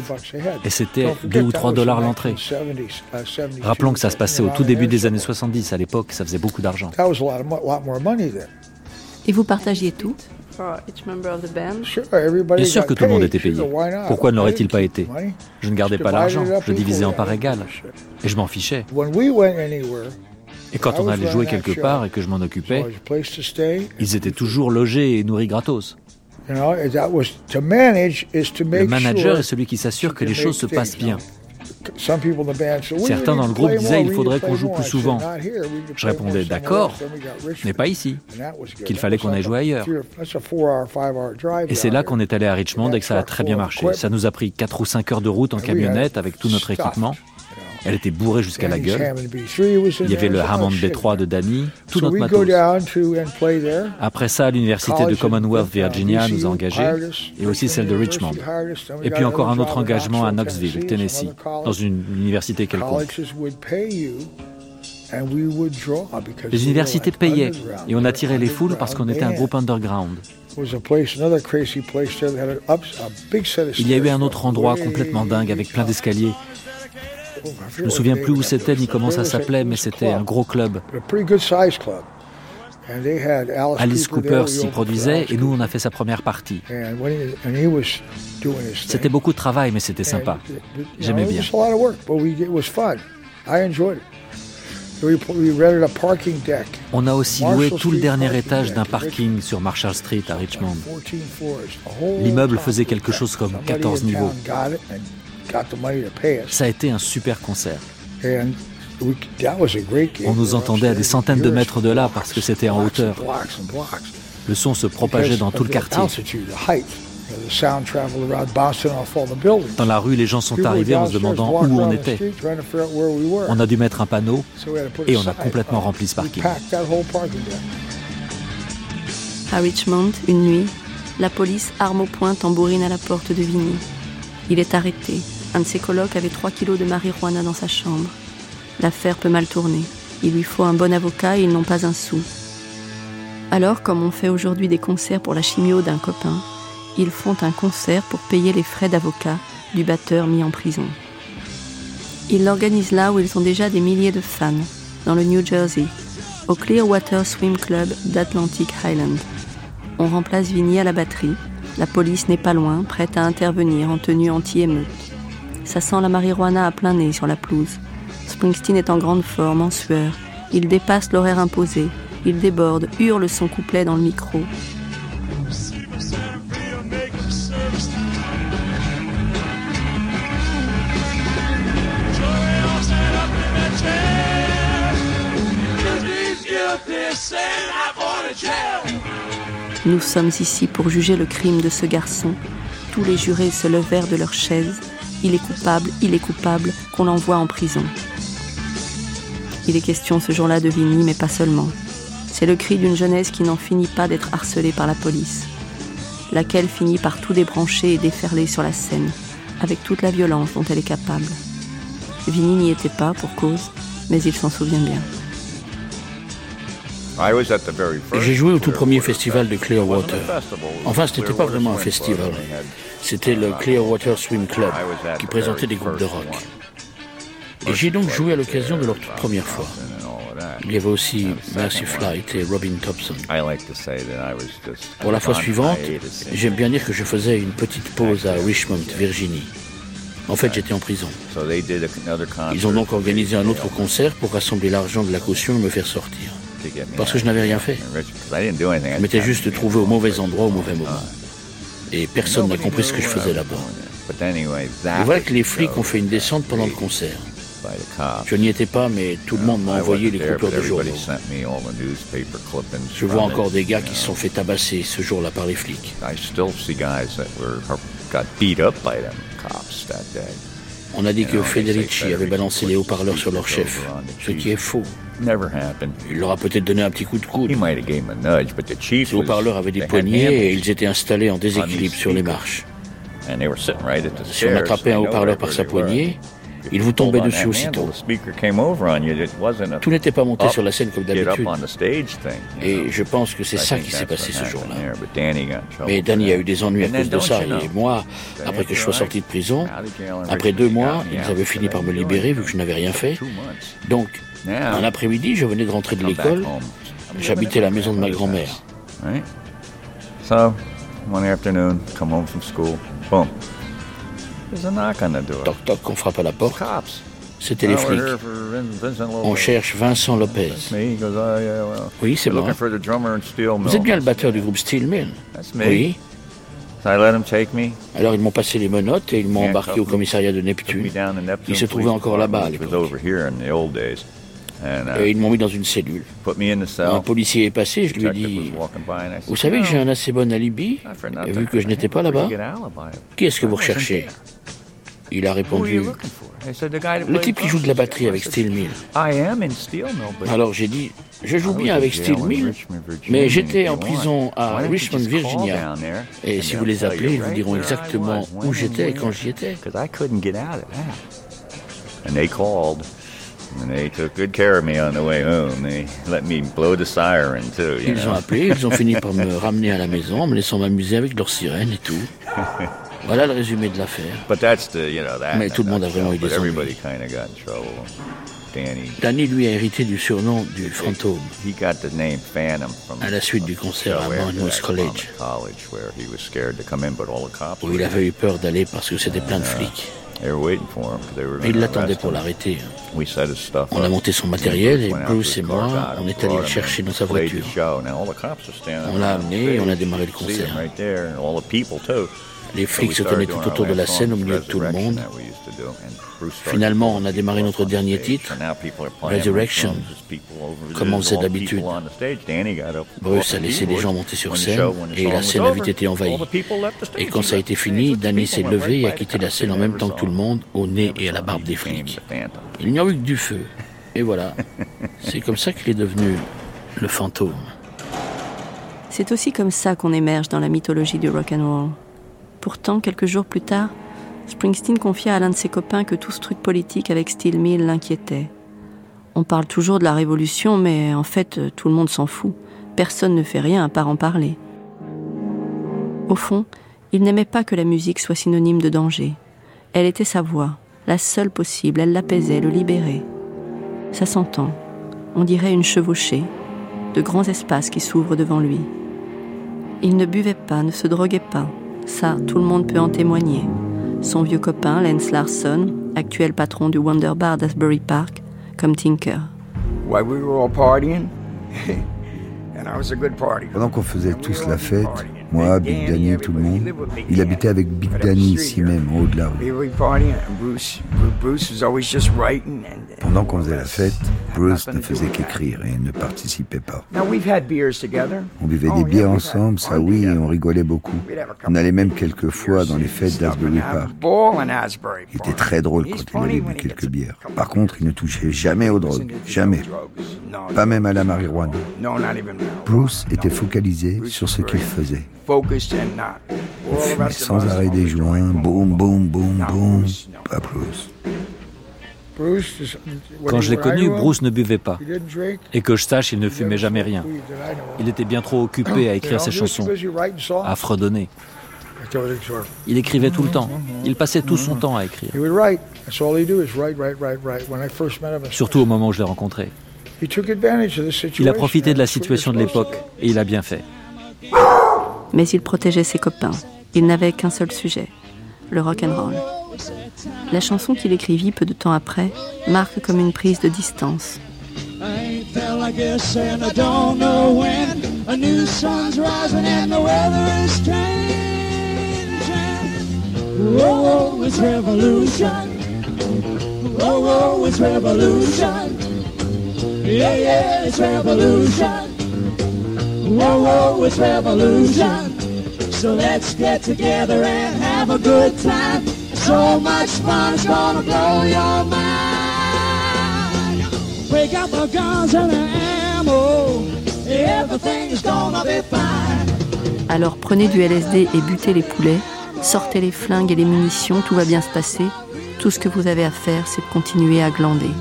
et c'était 2 ou 3 dollars l'entrée. Rappelons que ça se passait au tout début des années 70. À l'époque, ça faisait beaucoup d'argent. Et vous partagiez tout? Bien sûr que tout le monde était payé. Pourquoi ne l'aurait-il pas été? Je ne gardais pas l'argent, je divisais en parts égales. Et je m'en fichais. Et quand on allait jouer quelque part et que je m'en occupais, ils étaient toujours logés et nourris gratos. Le manager est celui qui s'assure que les choses se passent bien. Certains dans le groupe disaient il faudrait qu'on joue plus souvent. Je répondais d'accord, mais pas ici, qu'il fallait qu'on aille jouer ailleurs. Et c'est là qu'on est allé à Richmond et que ça a très bien marché. Ça nous a pris 4 ou 5 heures de route en camionnette avec tout notre équipement. Elle était bourrée jusqu'à la gueule. Il y avait le Hammond B3 de Danny, tout notre matos. Après ça, l'université de Commonwealth Virginia nous a engagés, et aussi celle de Richmond. Et puis encore un autre engagement à Knoxville, Tennessee, dans une université quelconque. Les universités payaient et on attirait les foules parce qu'on était un groupe underground. Il y a eu un autre endroit complètement dingue avec plein d'escaliers je me souviens plus où c'était ni comment ça s'appelait, mais c'était un gros club. Alice Cooper s'y produisait et nous on a fait sa première partie. C'était beaucoup de travail mais c'était sympa. J'aimais bien. On a aussi loué tout le dernier étage d'un parking sur Marshall Street à Richmond. L'immeuble faisait quelque chose comme 14 niveaux. Ça a été un super concert. On nous entendait à des centaines de mètres de là parce que c'était en hauteur. Le son se propageait dans tout le quartier. Dans la rue, les gens sont arrivés en se demandant où on était. On a dû mettre un panneau et on a complètement rempli ce parking. À Richmond, une nuit, La police, arme au poing, tambourine à la porte de Vigny. Il est arrêté. Un de ses colocs avait 3 kilos de marijuana dans sa chambre. L'affaire peut mal tourner. Il lui faut un bon avocat et ils n'ont pas un sou. Alors, comme on fait aujourd'hui des concerts pour la chimio d'un copain, ils font un concert pour payer les frais d'avocat du batteur mis en prison. Ils l'organisent là où ils ont déjà des milliers de fans, dans le New Jersey, au Clearwater Swim Club d'Atlantic Highland. On remplace Vinny à la batterie. La police n'est pas loin, prête à intervenir en tenue anti-émeute. Ça sent la marijuana à plein nez sur la pelouse. Springsteen est en grande forme, en sueur. Il dépasse l'horaire imposé. Il déborde, hurle son couplet dans le micro. Nous sommes ici pour juger le crime de ce garçon. Tous les jurés se levèrent de leurs chaises. Il est coupable, il est coupable, qu'on l'envoie en prison. Il est question ce jour-là de Vigny, mais pas seulement. C'est le cri d'une jeunesse qui n'en finit pas d'être harcelée par la police, laquelle finit par tout débrancher et déferler sur la scène, avec toute la violence dont elle est capable. Vigny n'y était pas pour cause, mais il s'en souvient bien. J'ai joué au tout premier festival de Clearwater. Enfin, ce n'était pas vraiment un festival. C'était le Clearwater Swim Club qui présentait des groupes de rock. Et j'ai donc joué à l'occasion de leur toute première fois. Il y avait aussi Mercy Flight et Robin Thompson. Pour la fois suivante, j'aime bien dire que je faisais une petite pause à Richmond, Virginie. En fait, j'étais en prison. Ils ont donc organisé un autre concert pour rassembler l'argent de la caution et me faire sortir. Parce que je n'avais rien fait. Je m'étais juste trouvé au mauvais endroit au mauvais moment. Et personne n'a compris ce que je faisais là-bas. Et voilà que les flics ont fait une descente pendant le concert. Je n'y étais pas, mais tout le monde m'a envoyé les coupures de journaux. Je vois encore des gars qui se sont fait tabasser ce jour-là par les flics. On a dit que Federici avait balancé les haut-parleurs sur leur chef, ce qui est faux. Il leur a peut-être donné un petit coup de coude. Ces haut-parleurs avaient des poignées et ils étaient installés en déséquilibre sur les marches. Si on attrapait un haut-parleur par sa poignée, il vous tombait dessus aussitôt. Tout n'était pas monté sur la scène comme d'habitude. Et je pense que c'est ça qui s'est passé ce jour-là. Mais Danny a eu des ennuis à cause de ça. Et moi, après que je sois sorti de prison, après deux mois, ils avaient fini par me libérer vu que je n'avais rien fait. Donc, un après-midi, je venais de rentrer de l'école. J'habitais la maison de ma grand-mère. So, one afternoon, come home from school, boom. Toc toc, on frappe à la porte. C'était les flics. On cherche Vincent Lopez. Oui, c'est moi. Vous êtes bien le batteur du groupe Steel Mill Oui. Alors ils m'ont passé les menottes et ils m'ont embarqué au commissariat de Neptune. Il se trouvait encore là-bas à l'époque. Et ils m'ont mis dans une cellule. Un policier est passé, je lui ai dit Vous savez que j'ai un assez bon alibi, vu que je n'étais pas là-bas Qui est-ce que vous recherchez? Il a répondu Le type qui joue de la batterie avec Steel Mill. Alors j'ai dit Je joue bien avec Steel Mill, mais j'étais en prison à Richmond, Virginia. Et si vous les appelez, ils vous diront exactement où j'étais et quand j'y étais. Ils ont appelé, ils ont fini par me ramener à la maison me laissant m'amuser avec leurs sirènes et tout. Voilà le résumé de l'affaire. Mais tout le monde a vraiment eu des ennuis. Danny, lui, a hérité du surnom du fantôme à la suite du concert à Monmouth College, où il avait eu peur d'aller parce que c'était plein de flics. Ils l'attendaient pour l'arrêter. On a monté son matériel et Bruce et moi, on est allé le chercher dans sa voiture. On l'a amené et on a démarré le concert. Les flics se tenaient tout autour de la scène au milieu de tout le monde. Finalement, on a démarré notre dernier titre, Resurrection, comme on faisait d'habitude? Bruce a laissé les gens monter sur scène et la scène a vite été envahie. Et quand ça a été fini, Danny s'est levé et a quitté la scène en même temps que tout le monde, au nez et à la barbe des flics. Il n'y a eu que du feu. Et voilà. C'est comme ça qu'il est devenu le fantôme. C'est aussi comme ça qu'on émerge dans la mythologie du rock and roll. Pourtant, quelques jours plus tard, Springsteen confia à l'un de ses copains que tout ce truc politique avec Steel Mill l'inquiétait. On parle toujours de la révolution, mais en fait, tout le monde s'en fout. Personne ne fait rien à part en parler. Au fond, il n'aimait pas que la musique soit synonyme de danger. Elle était sa voix, la seule possible, elle l'apaisait, le libérait. Ça s'entend, on dirait une chevauchée, de grands espaces qui s'ouvrent devant lui. Il ne buvait pas, ne se droguait pas, ça, tout le monde peut en témoigner. Son vieux copain, Lance Larson, actuel patron du Wonder Bar d'Asbury Park, comme Tinker. Pendant qu'on faisait tous la fête, moi, Big Danny, tout le monde. Il habitait avec Big Danny ici même, en haut de la rue. Pendant qu'on faisait la fête, Bruce ne faisait qu'écrire et ne participait pas. On buvait des bières ensemble, ça oui, et on rigolait beaucoup. On allait même quelques fois dans les fêtes d'Asbury Park. Il était très drôle quand il avait bu quelques bières. Par contre, il ne touchait jamais aux drogues, jamais. Pas même à la marijuana. Bruce était focalisé sur ce qu'il faisait. Fumait sans arrêt des joints, boum, boum, boum, boum, pas plus. Quand je l'ai connu, Bruce ne buvait pas. Et que je sache, il ne fumait jamais rien. Il était bien trop occupé à écrire ses chansons, à fredonner. Il écrivait tout le temps. Il passait tout son temps à écrire. Surtout au moment où je l'ai rencontré. Il a profité de la situation de l'époque et il a bien fait. Mais il protégeait ses copains. Il n'avait qu'un seul sujet, le rock and roll. La chanson qu'il écrivit peu de temps après marque comme une prise de distance. Whoa, it's revolution. So let's get together and have a good time. So much fun, it's gonna blow your mind. Break out the guns and the ammo. Everything's gonna be fine. Alors prenez du LSD et butez les poulets. Sortez les flingues et les munitions, tout va bien se passer. Tout ce que vous avez à faire, c'est de continuer à glander.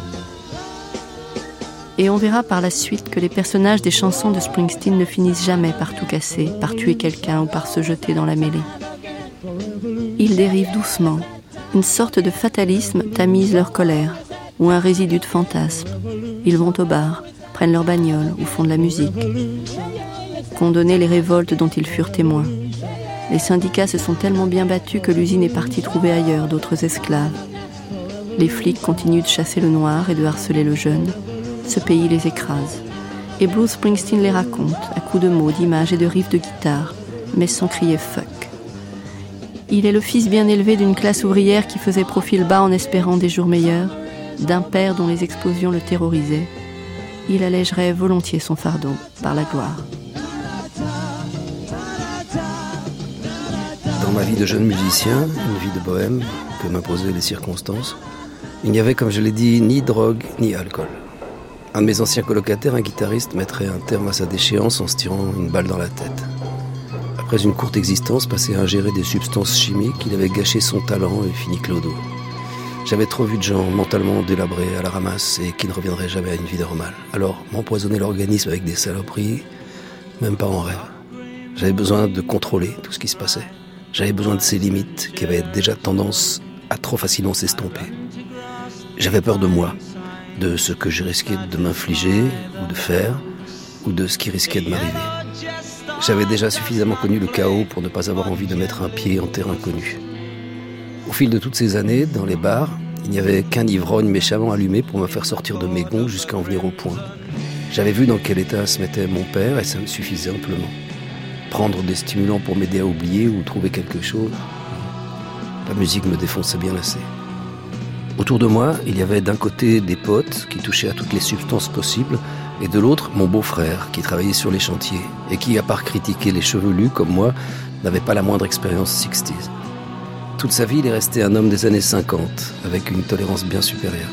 Et on verra par la suite que les personnages des chansons de Springsteen ne finissent jamais par tout casser, par tuer quelqu'un ou par se jeter dans la mêlée. Ils dérivent doucement. Une sorte de fatalisme tamise leur colère, ou un résidu de fantasme. Ils vont au bar, prennent leur bagnole ou font de la musique. Condamner les révoltes dont ils furent témoins. Les syndicats se sont tellement bien battus que l'usine est partie trouver ailleurs d'autres esclaves. Les flics continuent de chasser le noir et de harceler le jeune ce pays les écrase. Et Bruce Springsteen les raconte à coups de mots, d'images et de riffs de guitare, mais sans crier fuck. Il est le fils bien élevé d'une classe ouvrière qui faisait profil bas en espérant des jours meilleurs, d'un père dont les explosions le terrorisaient. Il allégerait volontiers son fardeau par la gloire. Dans ma vie de jeune musicien, une vie de bohème que m'imposaient les circonstances, il n'y avait, comme je l'ai dit, ni drogue ni alcool. Un de mes anciens colocataires, un guitariste, mettrait un terme à sa déchéance en se tirant une balle dans la tête. Après une courte existence passée à ingérer des substances chimiques, il avait gâché son talent et fini clodo. J'avais trop vu de gens mentalement délabrés à la ramasse et qui ne reviendraient jamais à une vie normale. Alors, m'empoisonner l'organisme avec des saloperies, même pas en rêve. J'avais besoin de contrôler tout ce qui se passait. J'avais besoin de ces limites qui avaient déjà tendance à trop facilement s'estomper. J'avais peur de moi, de ce que je risquais de m'infliger ou de faire, ou de ce qui risquait de m'arriver. J'avais déjà suffisamment connu le chaos pour ne pas avoir envie de mettre un pied en terre inconnue. Au fil de toutes ces années, dans les bars, il n'y avait qu'un ivrogne méchamment allumé pour me faire sortir de mes gonds jusqu'à en venir au point. J'avais vu dans quel état se mettait mon père et ça me suffisait amplement. Prendre des stimulants pour m'aider à oublier ou trouver quelque chose, la musique me défonçait bien assez. Autour de moi, il y avait d'un côté des potes qui touchaient à toutes les substances possibles, et de l'autre, mon beau-frère qui travaillait sur les chantiers, et qui, à part critiquer les chevelus comme moi, n'avait pas la moindre expérience 60s. Toute sa vie, il est resté un homme des années 50, avec une tolérance bien supérieure.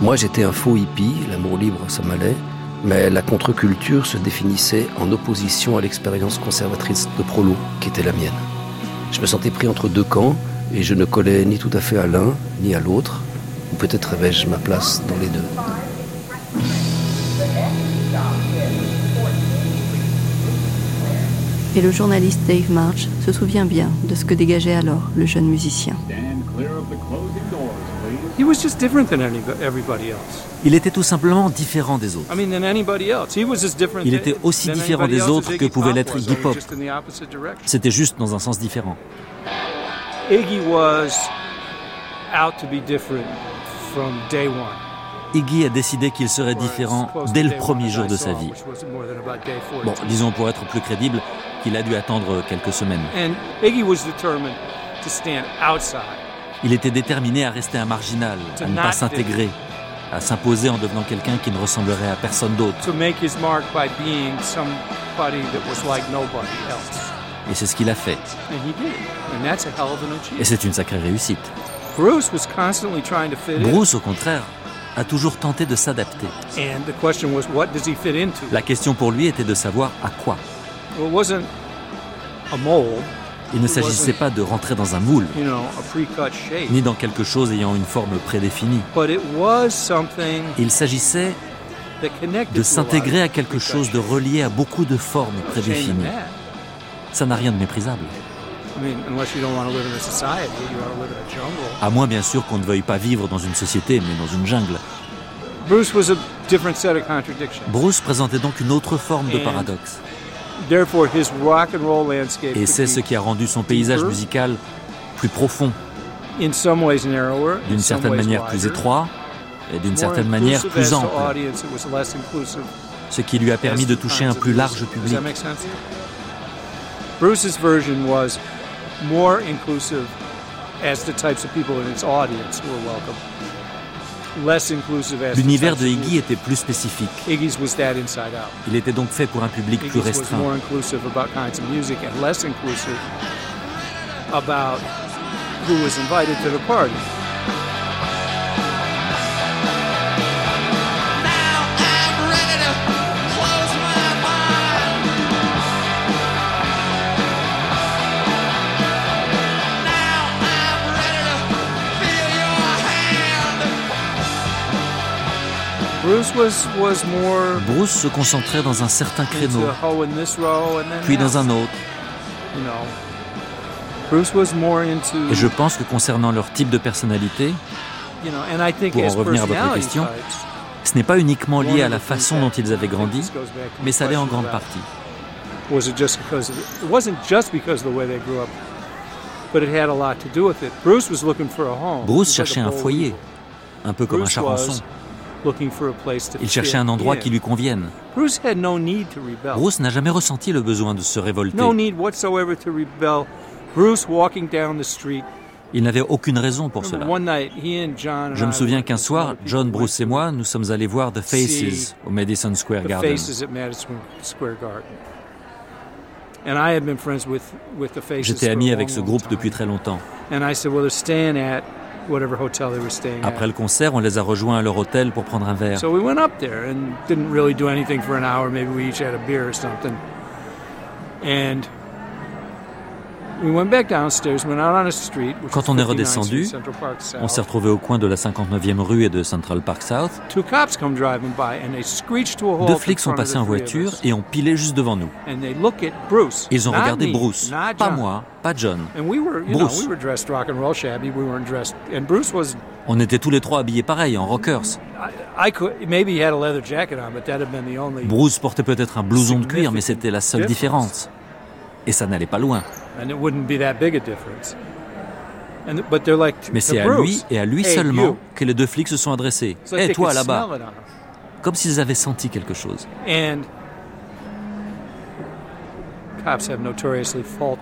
Moi, j'étais un faux hippie, l'amour libre, ça m'allait, Mais la contre-culture se définissait en opposition à l'expérience conservatrice de Prolo, qui était la mienne. Je me sentais pris entre deux camps et je ne collais ni tout à fait à l'un ni à l'autre, ou peut-être avais-je ma place dans les deux. Et le journaliste Dave March se souvient bien de ce que dégageait alors le jeune musicien. Il était tout simplement différent des autres. Il était aussi différent des autres que pouvait l'être Iggy Pop. C'était juste dans un sens différent. Iggy a décidé qu'il serait différent dès le premier jour de sa vie. Bon, disons pour être plus crédible, qu'il a dû attendre quelques semaines. Il était déterminé à rester un marginal, à ne pas s'intégrer, à s'imposer en devenant quelqu'un qui ne ressemblerait à personne d'autre. Et c'est ce qu'il a fait. Et c'est une sacrée réussite. Bruce, au contraire, a toujours tenté de s'adapter. La question pour lui était de savoir à quoi. Il ne s'agissait pas de rentrer dans un moule, ni dans quelque chose ayant une forme prédéfinie. Il s'agissait de s'intégrer à quelque chose de relié à beaucoup de formes prédéfinies. Ça n'a rien de méprisable. À moins bien sûr qu'on ne veuille pas vivre dans une société, mais dans une jungle. Bruce présentait donc une autre forme de paradoxe. Et c'est ce qui a rendu son paysage musical plus profond, d'une certaine manière plus étroit et d'une certaine manière plus ample, ce qui lui a permis de toucher un plus large public. Bruce's version was more inclusive as the types of people in its audience were welcome. L'univers de Iggy était plus spécifique. Il était donc fait pour un public plus restreint. about who was invited to the party. Bruce se concentrait dans un certain créneau, puis dans un autre. Et je pense que concernant leur type de personnalité, pour en revenir à votre question, ce n'est pas uniquement lié à la façon dont ils avaient grandi, mais ça l'est en grande partie. Bruce cherchait un foyer, un peu comme un charançon. Il cherchait un endroit qui lui convienne. Bruce n'a jamais ressenti le besoin de se révolter. Il n'avait aucune raison pour cela. Je me souviens qu'un soir, John, Bruce et moi, nous sommes allés voir The Faces au Madison Square Garden. J'étais ami avec ce groupe depuis très longtemps. Après le concert, on les a rejoints à leur hôtel pour prendre un verre. So we went up there and didn't really do anything for an hour. Maybe we each had a beer or something. And quand on est redescendu, on s'est retrouvé au coin de la 59e rue et de Central Park South. Deux flics sont passés en voiture et ont pilé juste devant nous. Ils ont regardé Bruce, pas moi, pas John. Bruce. On était tous les trois habillés pareil, en rockers. Bruce portait peut-être un blouson de cuir, mais c'était la seule différence. Et ça n'allait pas loin. Mais c'est à lui et à lui seulement que les deux flics se sont adressés. Hé, toi là-bas Comme s'ils avaient senti quelque chose.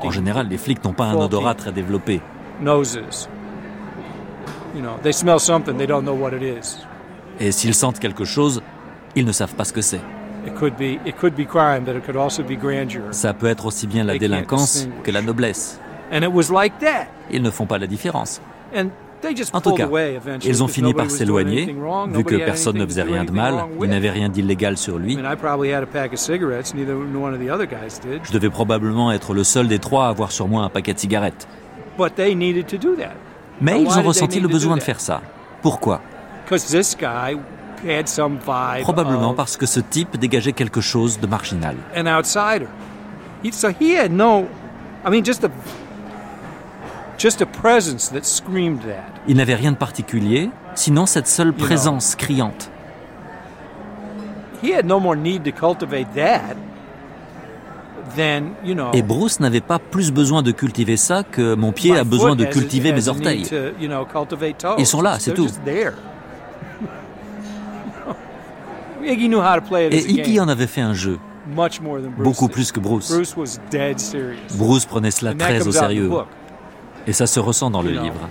En général, les flics n'ont pas un odorat très développé. Et s'ils sentent quelque chose, ils ne savent pas ce que c'est. Ça peut être aussi bien la délinquance que la noblesse. Ils ne font pas la différence. En tout cas, ils ont fini par s'éloigner, vu que personne ne faisait rien de mal, il n'avait rien d'illégal sur lui. Je devais probablement être le seul des trois à avoir sur moi un paquet de cigarettes. Mais ils ont ressenti le besoin de faire ça. Pourquoi? Probablement parce que ce type dégageait quelque chose de marginal. Il n'avait rien de particulier, sinon cette seule présence criante. Et Bruce n'avait pas plus besoin de cultiver ça que mon pied a besoin de cultiver mes orteils. Ils sont là, c'est tout. Et Iggy en avait fait un jeu, beaucoup plus que Bruce. Bruce prenait cela très au sérieux. Et ça se ressent dans le livre.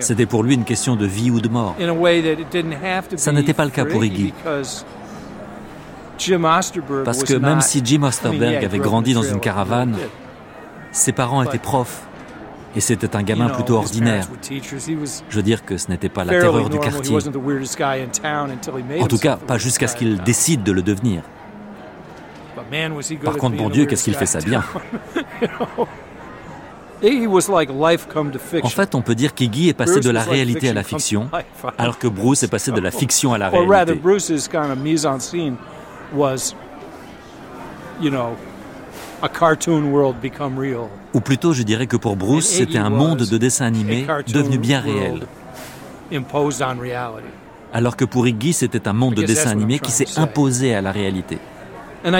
C'était pour lui une question de vie ou de mort. Ça n'était pas le cas pour Iggy. Parce que même si Jim Osterberg avait grandi dans une caravane, ses parents étaient profs. Et c'était un gamin plutôt ordinaire. Je veux dire que ce n'était pas la terreur du quartier. En tout cas, pas jusqu'à ce qu'il décide de le devenir. Par contre, bon Dieu, qu'est-ce qu'il fait ça bien En fait, on peut dire qu'Iggy est passé de la réalité à la fiction, alors que Bruce est passé de la fiction à la réalité. Ou plutôt, je dirais que pour Bruce, c'était un monde de dessin animé devenu bien réel. Alors que pour Iggy, c'était un monde de dessin animé qui s'est imposé à la réalité. Et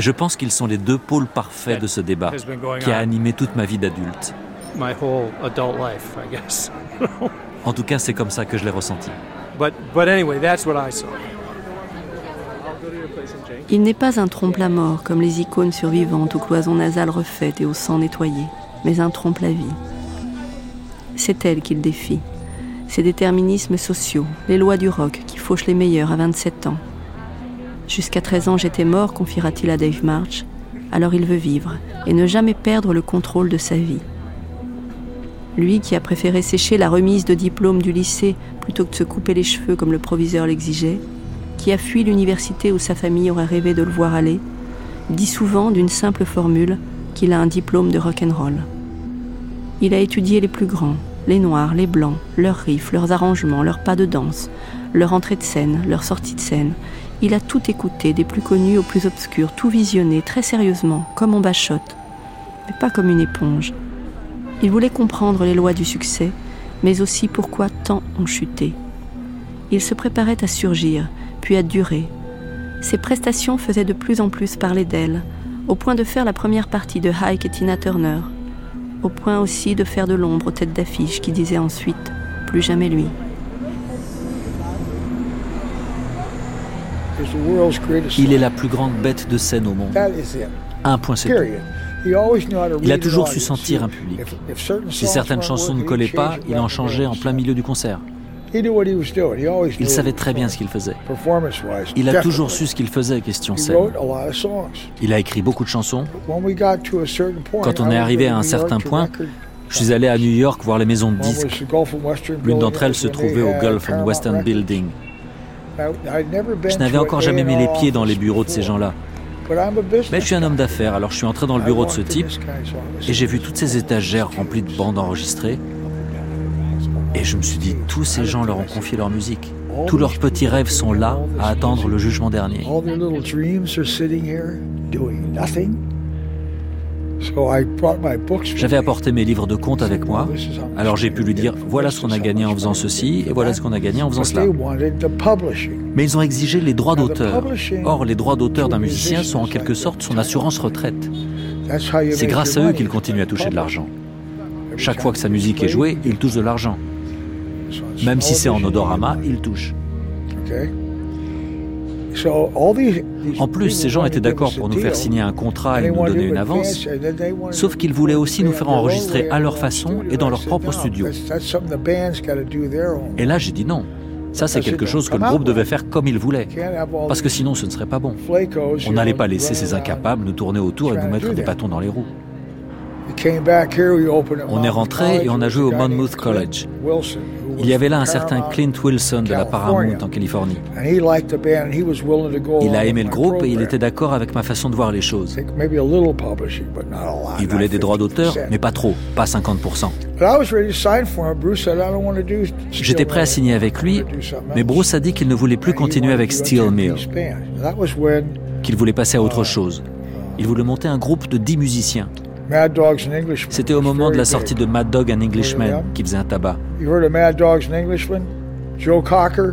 je pense qu'ils sont les deux pôles parfaits de ce débat qui a animé toute ma vie d'adulte. En tout cas, c'est comme ça que je l'ai ressenti. Il n'est pas un trompe-la-mort comme les icônes survivantes aux cloisons nasales refaites et au sang nettoyé, mais un trompe-la-vie. C'est elle qu'il défie. Ces déterminismes sociaux, les lois du rock qui fauchent les meilleurs à 27 ans, Jusqu'à 13 ans, j'étais mort, confiera-t-il à Dave March. Alors il veut vivre et ne jamais perdre le contrôle de sa vie. Lui qui a préféré sécher la remise de diplôme du lycée plutôt que de se couper les cheveux comme le proviseur l'exigeait, qui a fui l'université où sa famille aurait rêvé de le voir aller, dit souvent d'une simple formule qu'il a un diplôme de rock'n'roll. Il a étudié les plus grands, les noirs, les blancs, leurs riffs, leurs arrangements, leurs pas de danse, leur entrée de scène, leur sortie de scène. Il a tout écouté, des plus connus aux plus obscurs, tout visionné, très sérieusement, comme on bachote, mais pas comme une éponge. Il voulait comprendre les lois du succès, mais aussi pourquoi tant ont chuté. Il se préparait à surgir, puis à durer. Ses prestations faisaient de plus en plus parler d'elle, au point de faire la première partie de Hike et Tina Turner, au point aussi de faire de l'ombre aux têtes d'affiche qui disaient ensuite plus jamais lui. Il est la plus grande bête de scène au monde. Un point c'est Il a toujours su sentir un public. Si certaines chansons ne collaient pas, il en changeait en plein milieu du concert. Il savait très bien ce qu'il faisait. Il a toujours su ce qu'il faisait, question scène. Il a écrit beaucoup de chansons. Quand on est arrivé à un certain point, je suis allé à New York voir les maisons de disques. L'une d'entre elles se trouvait au Gulf and Western Building. Je n'avais encore jamais mis les pieds dans les bureaux de ces gens-là. Mais je suis un homme d'affaires, alors je suis entré dans le bureau de ce type et j'ai vu toutes ces étagères remplies de bandes enregistrées. Et je me suis dit, tous ces gens leur ont confié leur musique. Tous leurs petits rêves sont là à attendre le jugement dernier. J'avais apporté mes livres de comptes avec moi, alors j'ai pu lui dire voilà ce qu'on a gagné en faisant ceci et voilà ce qu'on a gagné en faisant cela. Mais ils ont exigé les droits d'auteur. Or, les droits d'auteur d'un musicien sont en quelque sorte son assurance retraite. C'est grâce à eux qu'il continue à toucher de l'argent. Chaque fois que sa musique est jouée, il touche de l'argent. Même si c'est en odorama, il touche. En plus, ces gens étaient d'accord pour nous faire signer un contrat et nous donner une avance, sauf qu'ils voulaient aussi nous faire enregistrer à leur façon et dans leur propre studio. Et là, j'ai dit non. Ça, c'est quelque chose que le groupe devait faire comme il voulait, parce que sinon ce ne serait pas bon. On n'allait pas laisser ces incapables nous tourner autour et nous mettre des bâtons dans les roues. On est rentré et on a joué au Monmouth College. Il y avait là un certain Clint Wilson de la Paramount en Californie. Il a aimé le groupe et il était d'accord avec ma façon de voir les choses. Il voulait des droits d'auteur, mais pas trop, pas 50%. J'étais prêt à signer avec lui, mais Bruce a dit qu'il ne voulait plus continuer avec Steel Mill, qu'il voulait passer à autre chose. Il voulait monter un groupe de 10 musiciens. C'était au moment de la sortie de Mad Dog and Englishman qui faisait un tabac.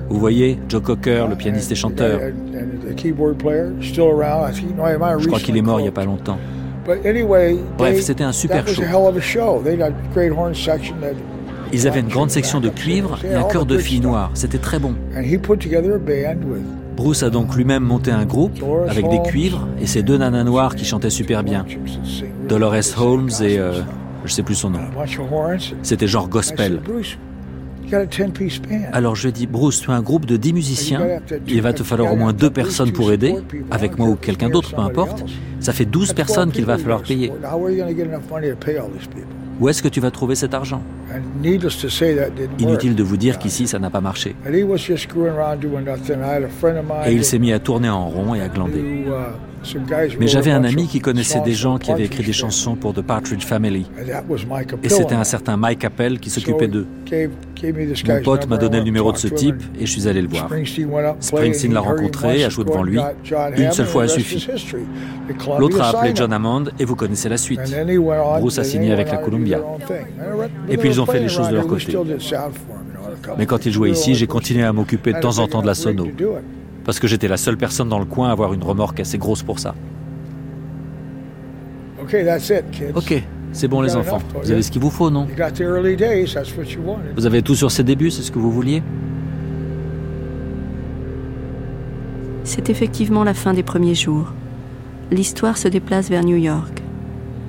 Vous voyez, Joe Cocker, le pianiste et chanteur. Je crois qu'il est mort il n'y a pas longtemps. Bref, c'était un super show. Ils avaient une grande section de cuivre et un chœur de filles noires. C'était très bon. Bruce a donc lui-même monté un groupe avec des cuivres et ces deux nanas noires qui chantaient super bien. Dolores Holmes et je euh, je sais plus son nom. C'était genre gospel. Alors je dit, Bruce, tu as un groupe de 10 musiciens, il va te falloir au moins deux personnes pour aider, avec moi ou quelqu'un d'autre, peu importe. Ça fait 12 personnes qu'il va falloir payer. Où est-ce que tu vas trouver cet argent? Inutile de vous dire qu'ici, ça n'a pas marché. Et il s'est mis à tourner en rond et à glander. Mais j'avais un ami qui connaissait des gens qui avaient écrit des chansons pour The Partridge Family. Et c'était un certain Mike Appel qui s'occupait d'eux. Mon pote m'a donné le numéro de ce type et je suis allé le voir. Springsteen l'a rencontré, a joué devant lui. Une seule fois a suffi. L'autre a appelé John Hammond et vous connaissez la suite. Bruce a signé avec la Columbia. Et puis ils ont fait les choses de leur côté. Mais quand il jouait ici, j'ai continué à m'occuper de temps en temps de la sono parce que j'étais la seule personne dans le coin à avoir une remorque assez grosse pour ça. Ok, c'est bon les enfants. Vous avez ce qu'il vous faut, non? Vous avez tout sur ses débuts, c'est ce que vous vouliez? C'est effectivement la fin des premiers jours. L'histoire se déplace vers New York.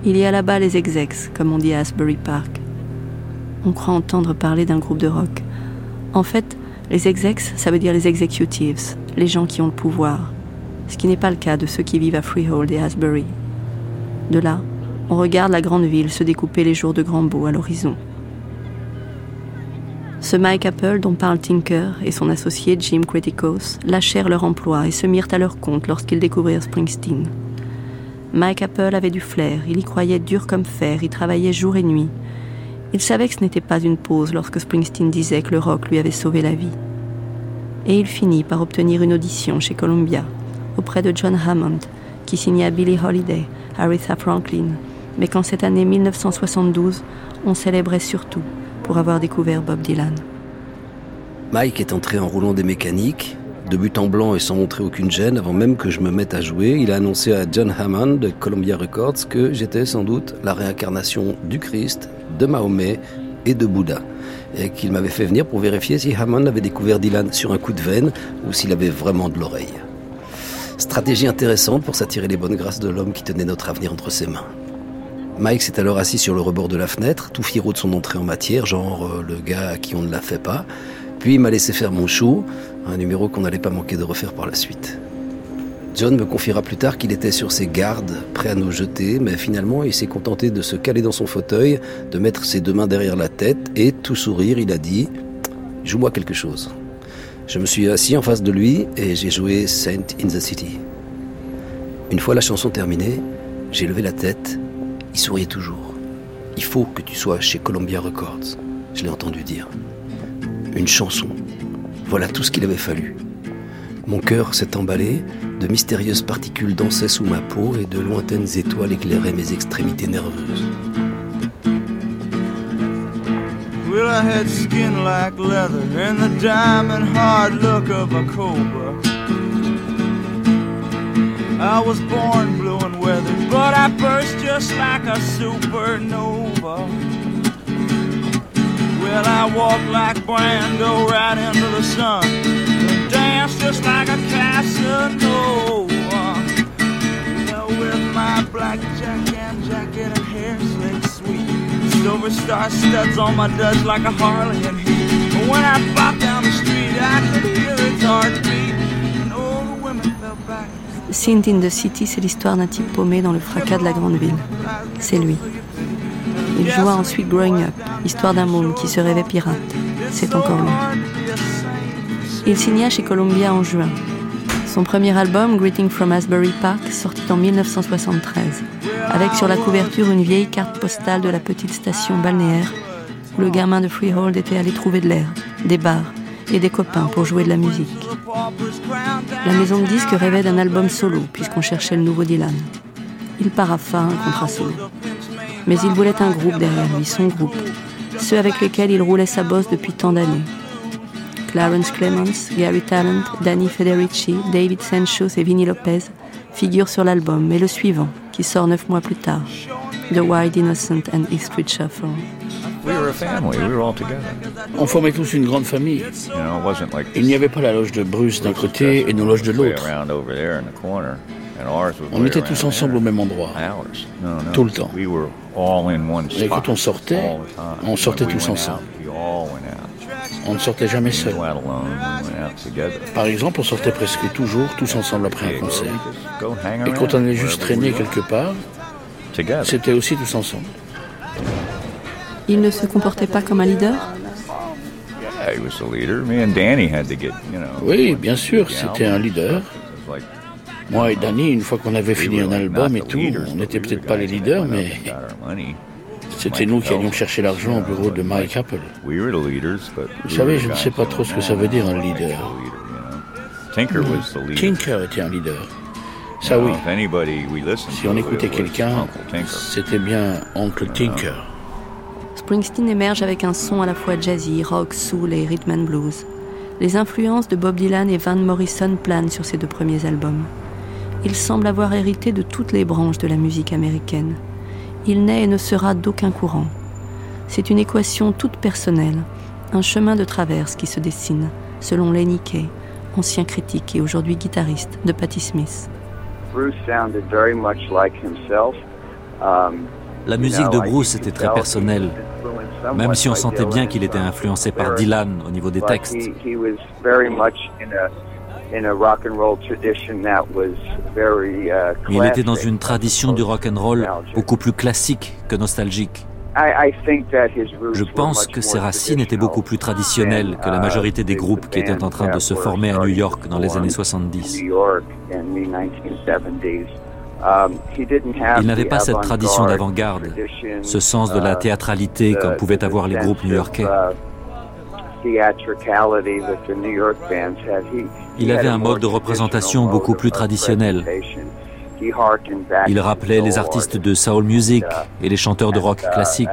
Il y a là-bas les execs, comme on dit à Asbury Park. On croit entendre parler d'un groupe de rock. En fait, les execs, ça veut dire les executives, les gens qui ont le pouvoir, ce qui n'est pas le cas de ceux qui vivent à Freehold et Asbury. De là, on regarde la grande ville se découper les jours de grand beau à l'horizon. Ce Mike Apple dont parle Tinker et son associé Jim Criticos lâchèrent leur emploi et se mirent à leur compte lorsqu'ils découvrirent Springsteen. Mike Apple avait du flair, il y croyait dur comme fer, il travaillait jour et nuit. Il savait que ce n'était pas une pause lorsque Springsteen disait que le rock lui avait sauvé la vie et il finit par obtenir une audition chez Columbia auprès de John Hammond, qui signa Billie Holiday, Aretha Franklin, mais qu'en cette année 1972, on célébrait surtout pour avoir découvert Bob Dylan. Mike est entré en roulant des mécaniques, de but en blanc et sans montrer aucune gêne, avant même que je me mette à jouer, il a annoncé à John Hammond de Columbia Records que j'étais sans doute la réincarnation du Christ, de Mahomet et de Bouddha et qu'il m'avait fait venir pour vérifier si Hammond avait découvert Dylan sur un coup de veine ou s'il avait vraiment de l'oreille. Stratégie intéressante pour s'attirer les bonnes grâces de l'homme qui tenait notre avenir entre ses mains. Mike s'est alors assis sur le rebord de la fenêtre, tout fiero de son entrée en matière, genre euh, le gars à qui on ne la fait pas. Puis il m'a laissé faire mon show, un numéro qu'on n'allait pas manquer de refaire par la suite. John me confiera plus tard qu'il était sur ses gardes, prêt à nous jeter, mais finalement il s'est contenté de se caler dans son fauteuil, de mettre ses deux mains derrière la tête et, tout sourire, il a dit Joue-moi quelque chose. Je me suis assis en face de lui et j'ai joué Saint in the City. Une fois la chanson terminée, j'ai levé la tête, il souriait toujours. Il faut que tu sois chez Columbia Records, je l'ai entendu dire. Une chanson. Voilà tout ce qu'il avait fallu. Mon cœur s'est emballé, de mystérieuses particules dansaient sous ma peau et de lointaines étoiles éclairaient mes extrémités nerveuses. Well, I had skin like leather and the diamond hard look of a cobra. I was born blue and weathered, but I burst just like a supernova. Well, I walk like Brando right into the sun. Dance just like a Casanova. Well, with my black jacket and jacket and hair slick sweet. Silver star studs on my duds like a Harley and heat. But when I pop down the street, I could hear its heartbeat. And all the women fell back. Scene in the City, c'est l'histoire d'un type paumé dans le fracas de la grande ville. C'est lui. Il joua ensuite Growing Up, histoire d'un môme qui se rêvait pirate. C'est encore lui. Il signa chez Columbia en juin. Son premier album, Greeting from Asbury Park, sortit en 1973, avec sur la couverture une vieille carte postale de la petite station balnéaire où le gamin de Freehold était allé trouver de l'air, des bars et des copains pour jouer de la musique. La maison de disques rêvait d'un album solo puisqu'on cherchait le nouveau Dylan. Il paraffa un contrat solo. Mais il voulait un groupe derrière lui, son groupe, ceux avec lesquels il roulait sa bosse depuis tant d'années. Clarence Clemens, Gary Talent, Danny Federici, David Sanchos et Vinnie Lopez figurent sur l'album, mais le suivant, qui sort neuf mois plus tard, The Wild Innocent and East Street Shuffle. On formait tous une grande famille. Il n'y avait pas la loge de Bruce d'un côté et nos loges de l'autre. On était tous ensemble au même endroit, tout le temps. Et quand on sortait, on sortait tous ensemble. On ne sortait jamais seul. Par exemple, on sortait presque toujours tous ensemble après un concert. Et quand on allait juste traîner quelque part, c'était aussi tous ensemble. Il ne se comportait pas comme un leader? Oui, bien sûr, c'était un leader. Moi et Danny, une fois qu'on avait fini un album et tout, on n'était peut-être pas les leaders, mais c'était nous qui allions chercher l'argent au bureau de Mike Apple. Vous savez, je ne sais pas trop ce que ça veut dire un leader. Tinker était un leader. Ça oui. Si on écoutait quelqu'un, c'était bien Oncle Tinker. Springsteen émerge avec un son à la fois jazzy, rock, soul et rhythm and blues. Les influences de Bob Dylan et Van Morrison planent sur ces deux premiers albums. Il semble avoir hérité de toutes les branches de la musique américaine. Il n'est et ne sera d'aucun courant. C'est une équation toute personnelle, un chemin de traverse qui se dessine, selon Lenny Kay, ancien critique et aujourd'hui guitariste de Patti Smith. Bruce sounded very much like himself. Um, la musique de Bruce était très personnelle, même si on sentait bien qu'il était influencé par Dylan au niveau des textes. Il était dans une tradition du rock and roll beaucoup plus classique que nostalgique. Je pense que ses racines étaient beaucoup plus traditionnelles que la majorité des groupes qui étaient en train de se former à New York dans les années 70. Um, Il n'avait pas cette tradition d'avant-garde, ce sens de la uh, théâtralité comme pouvaient avoir les groupes new-yorkais. Uh, Il avait un mode de représentation beaucoup plus traditionnel. Il rappelait les artistes de soul music uh, et les chanteurs de rock classique.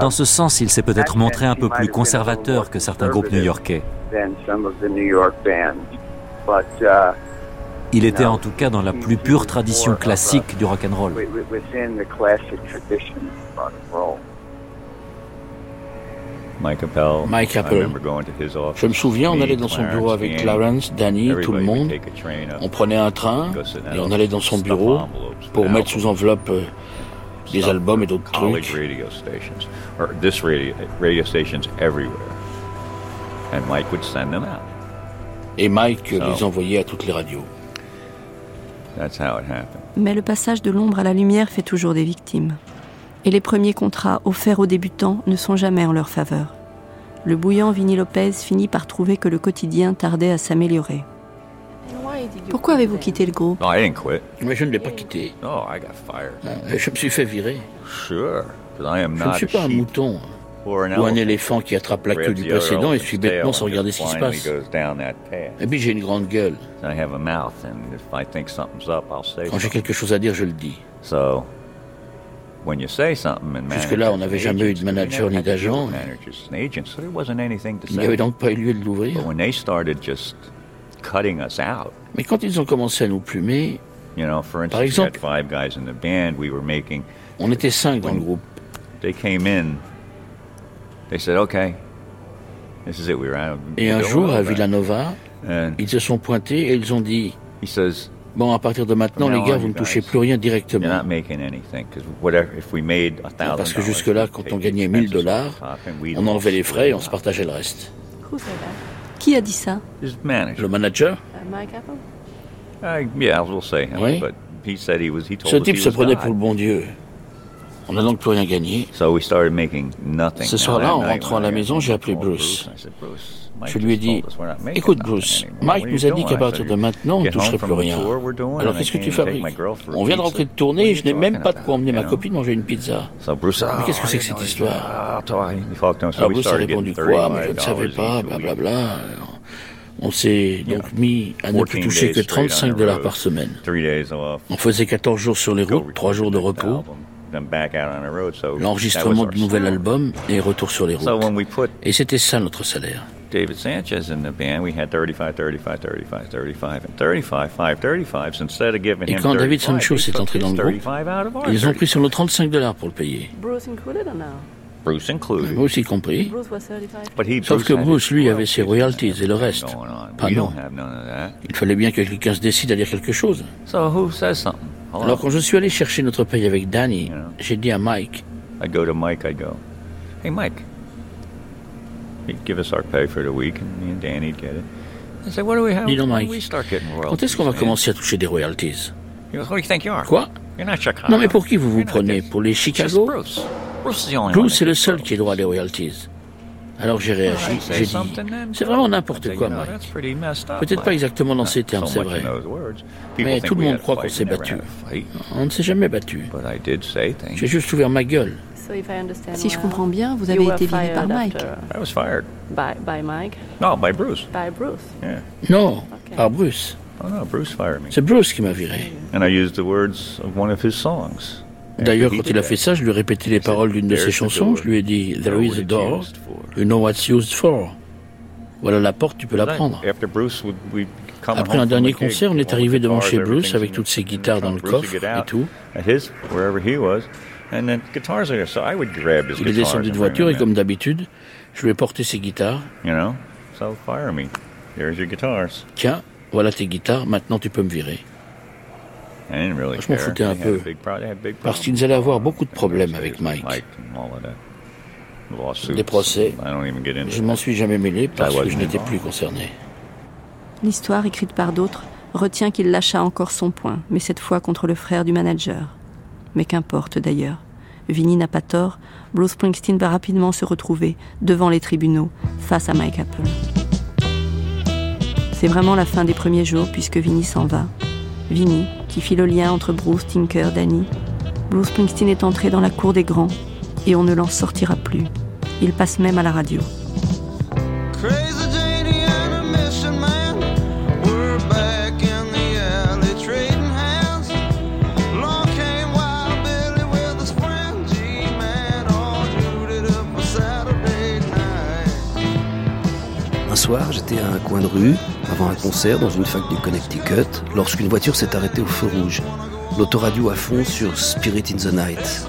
Dans ce sens, il s'est peut-être montré un peu plus conservateur que certains groupes new-yorkais. Uh, Il était en tout cas dans la plus pure tradition classique du rock and roll. Mike Apple. Je me souviens, on allait dans son bureau avec Clarence, Danny, tout le monde. On prenait un train et on allait dans son bureau pour mettre sous enveloppe euh, des albums et d'autres trucs. Et Mike les envoyait à toutes les radios. Mais le passage de l'ombre à la lumière fait toujours des victimes. Et les premiers contrats offerts aux débutants ne sont jamais en leur faveur. Le bouillant Vinny Lopez finit par trouver que le quotidien tardait à s'améliorer. Pourquoi avez-vous quitté le groupe? Mais je ne l'ai pas quitté. Euh, je me suis fait virer. Je ne suis pas un mouton ou un éléphant qui attrape la queue du précédent et suit bêtement sans regarder ce qui se passe. Et puis j'ai une grande gueule. Quand j'ai quelque chose à dire, je le dis. Jusque-là, on n'avait jamais eu de manager ni d'agent. Il n'y avait donc pas eu lieu de l'ouvrir. Mais quand ils ont commencé à nous plumer, par exemple, on était cinq dans le groupe. Et un jour, à Villanova, ils se sont pointés et ils ont dit Bon, à partir de maintenant, les gars, vous ne touchez plus rien directement. Parce que jusque-là, quand on gagnait 1000 dollars, on enlevait les frais et on se partageait le reste. Qui a dit ça? Le manager? Oui. Ce type se prenait pour le bon Dieu. On n'a donc plus rien gagné. Ce soir-là, en rentrant à la maison, j'ai appelé Bruce. Je lui ai dit, écoute Bruce, Mike nous a dit qu'à partir de maintenant, on ne toucherait plus rien. Alors qu'est-ce que tu fabriques On vient de rentrer de tournée et je n'ai même pas de quoi emmener ma copine manger une pizza. Mais qu'est-ce que c'est que cette histoire Alors Bruce a répondu quoi Mais je ne savais pas, blablabla. On s'est donc mis à ne plus toucher que 35 dollars par semaine. On faisait 14 jours sur les routes, 3 jours de repos l'enregistrement du nouvel album et retour sur les routes. Et c'était ça notre salaire. David Sanchez in the band, we had 35, 35, 35, 35, and 35, 5, 35. Instead of giving Et quand David Sanchez est entré dans le groupe, ils ont pris sur nos 35 dollars pour le payer. Bruce included or no? Bruce included. Bruce y compris. Sauf que Bruce, lui, avait ses royalties et le reste. Pas non. Il fallait bien que quelqu'un se décide à dire quelque chose. So who says something? Alors quand je suis allé chercher notre paye avec Danny, j'ai dit à Mike. I go to Mike, I go. Hey Mike. He'd give us our pay for the week and me and Danny'd get it. I said, what do we have? Dis donc Mike. Quand est-ce qu'on va commencer à toucher des royalties? He goes, Who do you think you are? Quoi? You're not Chicago. Non mais pour qui vous vous prenez? Pour les Chicago? Bruce. Bruce est le seul qui a droit à des royalties. Alors j'ai réagi, j'ai dit, c'est vraiment n'importe quoi, Mike. Peut-être pas exactement dans ces termes, c'est vrai. Mais tout le monde croit qu'on s'est battu. On ne s'est jamais battu. J'ai juste ouvert ma gueule. Si je comprends bien, vous avez été viré par Mike. Non, par Bruce. Non, par Bruce. C'est Bruce qui m'a viré. And I used the words of one of his songs. D'ailleurs, quand il a fait ça, je lui ai répété les paroles d'une de ses chansons. Je lui ai dit There is a door, you know what's used for. Voilà la porte, tu peux la prendre. Après un dernier concert, on est arrivé devant chez Bruce avec toutes ses guitares dans le coffre et tout. Il est descendu de voiture et comme d'habitude, je lui ai porté ses guitares. Tiens, voilà tes guitares, maintenant tu peux me virer. Je m'en foutais un peu, parce qu'ils allaient avoir beaucoup de problèmes avec Mike. Des procès, je ne m'en suis jamais mêlé parce que je n'étais plus concerné. L'histoire, écrite par d'autres, retient qu'il lâcha encore son point, mais cette fois contre le frère du manager. Mais qu'importe d'ailleurs. Vinny n'a pas tort, Bruce Springsteen va rapidement se retrouver devant les tribunaux face à Mike Apple. C'est vraiment la fin des premiers jours puisque Vinny s'en va. Vinny, qui fit le lien entre Bruce, Tinker, Danny. Bruce Springsteen est entré dans la cour des grands et on ne l'en sortira plus. Il passe même à la radio. Soir, j'étais à un coin de rue, avant un concert dans une fac du Connecticut, lorsqu'une voiture s'est arrêtée au feu rouge. L'autoradio à fond sur Spirit in the Night.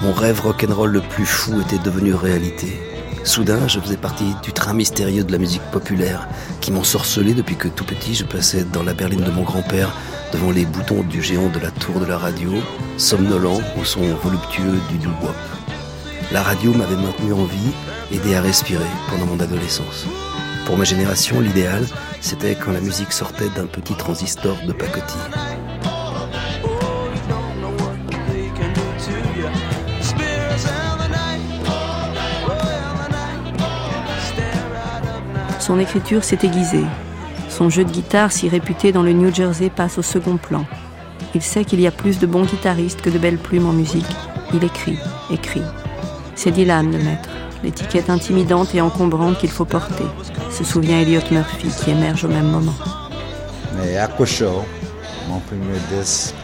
Mon rêve rock'n'roll le plus fou était devenu réalité. Soudain, je faisais partie du train mystérieux de la musique populaire qui m'ensorcelait depuis que tout petit je passais dans la berline de mon grand-père devant les boutons du géant de la tour de la radio, somnolent au son voluptueux du doo-wop. La radio m'avait maintenu en vie, aidé à respirer pendant mon adolescence. Pour ma génération, l'idéal, c'était quand la musique sortait d'un petit transistor de pacotille. Son écriture s'est aiguisée. Son jeu de guitare, si réputé dans le New Jersey, passe au second plan. Il sait qu'il y a plus de bons guitaristes que de belles plumes en musique. Il écrit, écrit. C'est Dylan le maître l'étiquette intimidante et encombrante qu'il faut porter, se souvient Elliot Murphy qui émerge au même moment. Mais Aqua Show, mon premier disque,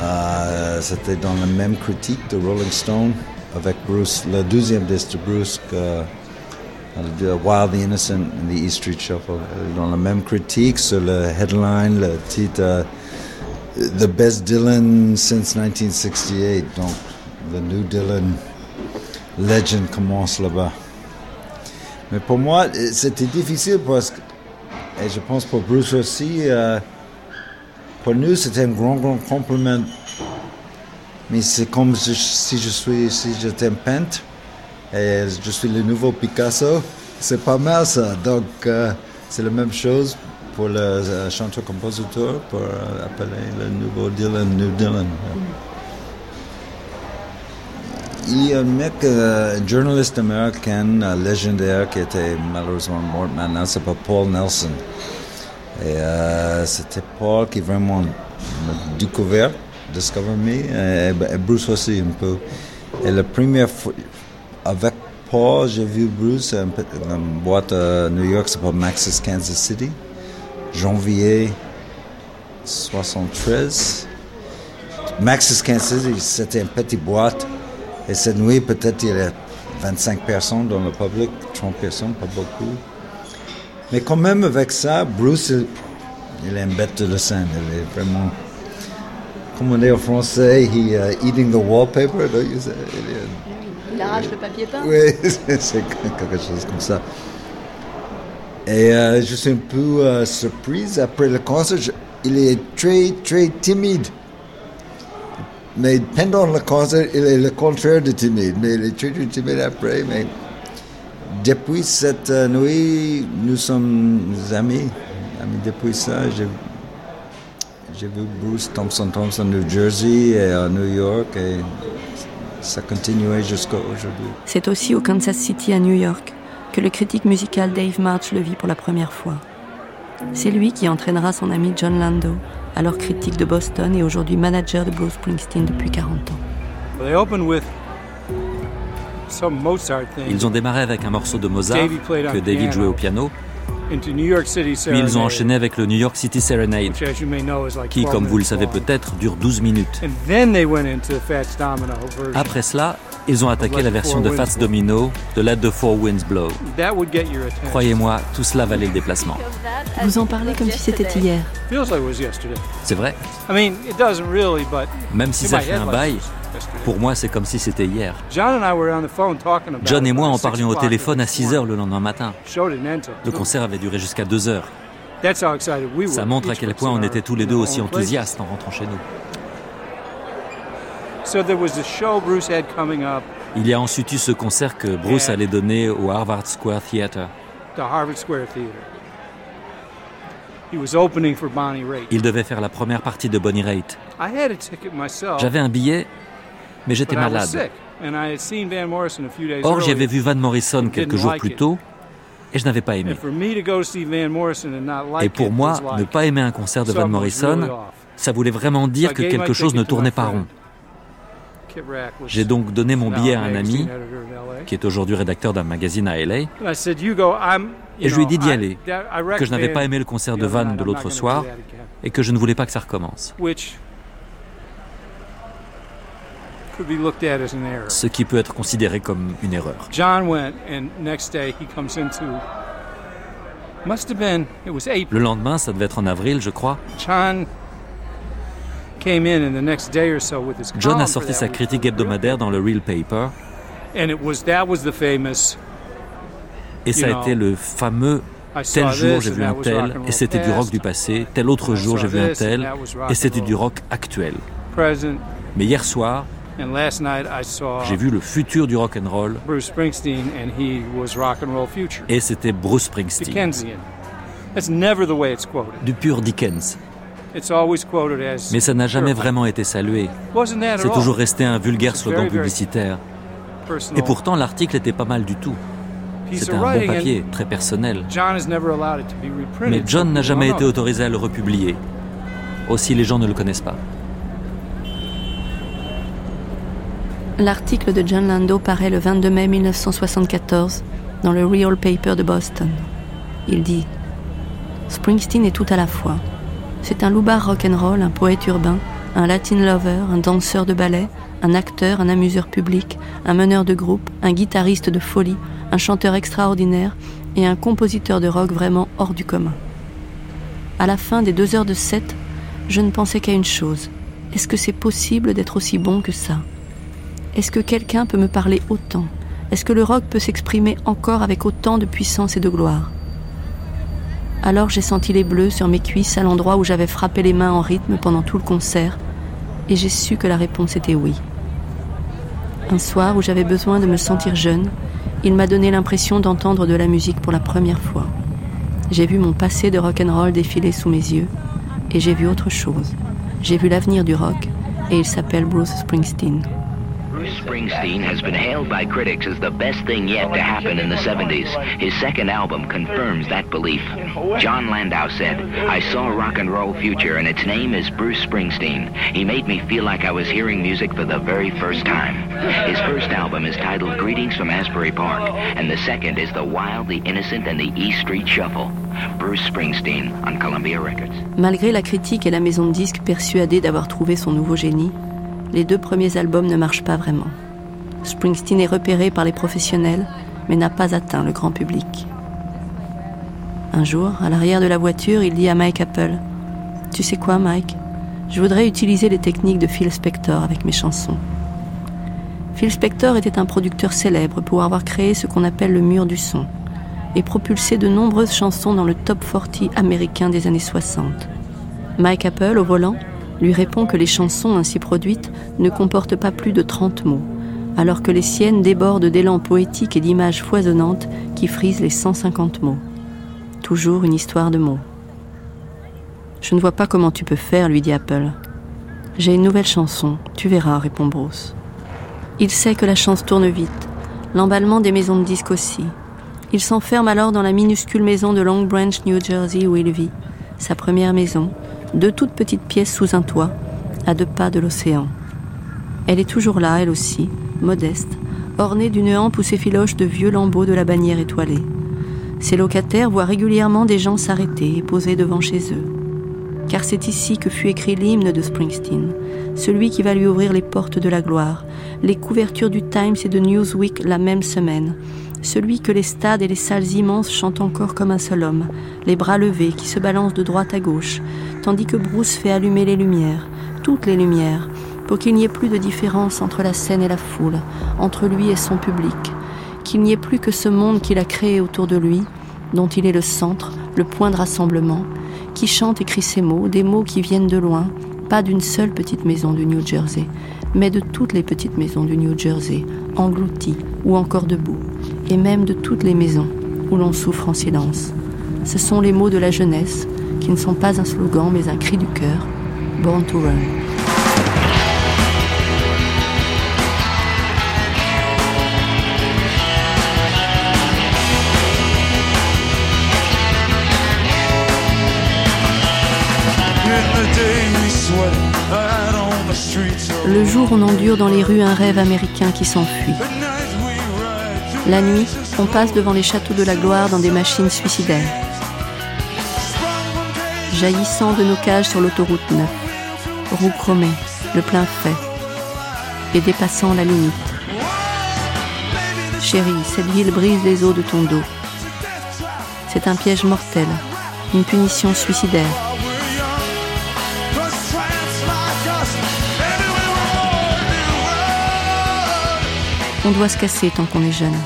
euh, c'était dans la même critique de Rolling Stone avec Bruce, le deuxième disque de Bruce, que, Wild the Innocent and the East Street Shuffle, dans la même critique sur le headline, le titre euh, The Best Dylan since 1968, donc le New Dylan legend commence là-bas. Mais pour moi, c'était difficile parce que, et je pense pour Bruce aussi, euh, pour nous, c'était un grand, grand compliment. Mais c'est comme si je suis, si j'étais un peintre et je suis le nouveau Picasso. C'est pas mal ça. Donc, euh, c'est la même chose pour le chanteur-compositeur pour appeler le nouveau Dylan New Dylan. Il y a un mec, un journaliste américain légendaire qui était malheureusement mort maintenant, s'appelle Paul Nelson. Et euh, c'était Paul qui vraiment m'a découvert, discover me, et, Bruce aussi un peu. Et la première fois, avec Paul, j'ai vu Bruce dans une boîte à New York, s'appelle Max's Kansas City, janvier 73. Max's Kansas City, c'était une petite boîte et cette nuit, peut-être il y a 25 personnes dans le public, 30 personnes, pas beaucoup. Mais quand même, avec ça, Bruce, il, est une bête de scène. Il est vraiment, comme on dit en français, he uh, eating the wallpaper. Il, arrache le papier peint. Oui, c'est quelque chose comme ça. Et euh, je suis un peu euh, surprise après le concert. il est très, très timide. Mais pendant le concert, il est le contraire de timide. Mais il est très, très timide après. Mais depuis cette euh, nuit, nous sommes amis. depuis ça, j'ai, j'ai vu Bruce Thompson Thompson New Jersey et à New York. Et ça continuait jusqu'à aujourd'hui. C'est aussi au Kansas City à New York que le critique musical Dave March le vit pour la première fois. C'est lui qui entraînera son ami John Lando alors critique de Boston et aujourd'hui manager de Bruce Springsteen depuis 40 ans. Ils ont démarré avec un morceau de Mozart que David jouait au piano, puis ils ont enchaîné avec le New York City Serenade, qui, comme vous le savez peut-être, dure 12 minutes. Après cela, ils ont attaqué la version de Fats Domino de Let the Four Winds Blow. Croyez-moi, tout cela valait le déplacement. Vous en parlez comme si c'était hier. C'est vrai. Même si ça fait un bail, pour moi, c'est comme si c'était hier. John et moi en parlions au téléphone à 6 heures le lendemain matin. Le concert avait duré jusqu'à 2 heures. Ça montre à quel point on était tous les deux aussi enthousiastes en rentrant chez nous. Il y a ensuite eu ce concert que Bruce allait donner au Harvard Square Theatre. Il devait faire la première partie de Bonnie Raitt. J'avais un billet, mais j'étais malade. Or, j'avais vu Van Morrison quelques jours plus tôt et je n'avais pas aimé. Et pour moi, ne pas aimer un concert de Van Morrison, ça voulait vraiment dire que quelque chose ne tournait pas rond. J'ai donc donné mon billet à un ami, qui est aujourd'hui rédacteur d'un magazine à LA, et je lui ai dit d'y aller, que je n'avais pas aimé le concert de Van de l'autre soir, et que je ne voulais pas que ça recommence. Ce qui peut être considéré comme une erreur. Le lendemain, ça devait être en avril, je crois. John a sorti sa critique hebdomadaire dans le Real Paper. Et ça a été le fameux tel jour j'ai vu un tel. et c'était du rock du passé, tel autre jour j'ai vu un tel. et c'était du rock actuel. Mais hier soir, j'ai vu le futur du rock and roll et c'était Bruce Springsteen. Du pur Dickens. Mais ça n'a jamais vraiment été salué. C'est toujours resté un vulgaire slogan publicitaire. Et pourtant, l'article était pas mal du tout. C'était un bon papier, très personnel. Mais John n'a jamais été autorisé à le republier. Aussi, les gens ne le connaissent pas. L'article de John Lando paraît le 22 mai 1974 dans le Real Paper de Boston. Il dit Springsteen est tout à la fois. C'est un loupard rock'n'roll, un poète urbain, un latin lover, un danseur de ballet, un acteur, un amuseur public, un meneur de groupe, un guitariste de folie, un chanteur extraordinaire et un compositeur de rock vraiment hors du commun. À la fin des deux heures de set, je ne pensais qu'à une chose. Est-ce que c'est possible d'être aussi bon que ça? Est-ce que quelqu'un peut me parler autant? Est-ce que le rock peut s'exprimer encore avec autant de puissance et de gloire? Alors j'ai senti les bleus sur mes cuisses à l'endroit où j'avais frappé les mains en rythme pendant tout le concert, et j'ai su que la réponse était oui. Un soir où j'avais besoin de me sentir jeune, il m'a donné l'impression d'entendre de la musique pour la première fois. J'ai vu mon passé de rock'n'roll défiler sous mes yeux, et j'ai vu autre chose. J'ai vu l'avenir du rock, et il s'appelle Bruce Springsteen. Springsteen has been hailed by critics as the best thing yet to happen in the 70s. His second album confirms that belief. John Landau said, I saw rock and roll future and its name is Bruce Springsteen. He made me feel like I was hearing music for the very first time. His first album is titled Greetings from Asbury Park, and the second is The Wild, the Innocent, and the E Street Shuffle. Bruce Springsteen on Columbia Records. Malgré la critique et la maison de disques persuadée d'avoir trouvé son nouveau génie, les deux premiers albums ne marchent pas vraiment. Springsteen est repéré par les professionnels, mais n'a pas atteint le grand public. Un jour, à l'arrière de la voiture, il dit à Mike Apple Tu sais quoi, Mike? Je voudrais utiliser les techniques de Phil Spector avec mes chansons. Phil Spector était un producteur célèbre pour avoir créé ce qu'on appelle le mur du son et propulsé de nombreuses chansons dans le top 40 américain des années 60. Mike Apple, au volant, lui répond que les chansons ainsi produites ne comportent pas plus de 30 mots, alors que les siennes débordent d'élan poétique et d'images foisonnantes qui frisent les 150 mots. Toujours une histoire de mots. Je ne vois pas comment tu peux faire, lui dit Apple. J'ai une nouvelle chanson, tu verras, répond Bruce. Il sait que la chance tourne vite, l'emballement des maisons de disques aussi. Il s'enferme alors dans la minuscule maison de Long Branch, New Jersey, où il vit, sa première maison, deux toutes petites pièces sous un toit, à deux pas de l'océan. Elle est toujours là, elle aussi, modeste, ornée d'une hampe où s'effilochent de vieux lambeaux de la bannière étoilée. Ses locataires voient régulièrement des gens s'arrêter et poser devant chez eux. Car c'est ici que fut écrit l'hymne de Springsteen, celui qui va lui ouvrir les portes de la gloire, les couvertures du Times et de Newsweek la même semaine, celui que les stades et les salles immenses chantent encore comme un seul homme, les bras levés qui se balancent de droite à gauche, tandis que Bruce fait allumer les lumières, toutes les lumières, pour qu'il n'y ait plus de différence entre la scène et la foule, entre lui et son public, qu'il n'y ait plus que ce monde qu'il a créé autour de lui, dont il est le centre, le point de rassemblement, qui chante et crie ses mots, des mots qui viennent de loin, pas d'une seule petite maison du New Jersey, mais de toutes les petites maisons du New Jersey, englouties ou encore debout, et même de toutes les maisons où l'on souffre en silence. Ce sont les mots de la jeunesse, qui ne sont pas un slogan mais un cri du cœur, Born to Run. Le jour, on endure dans les rues un rêve américain qui s'enfuit. La nuit, on passe devant les châteaux de la gloire dans des machines suicidaires. Jaillissant de nos cages sur l'autoroute 9, roue chromée, le plein fait, et dépassant la limite. Chérie, cette ville brise les os de ton dos. C'est un piège mortel, une punition suicidaire. On doit se casser tant qu'on est jeune.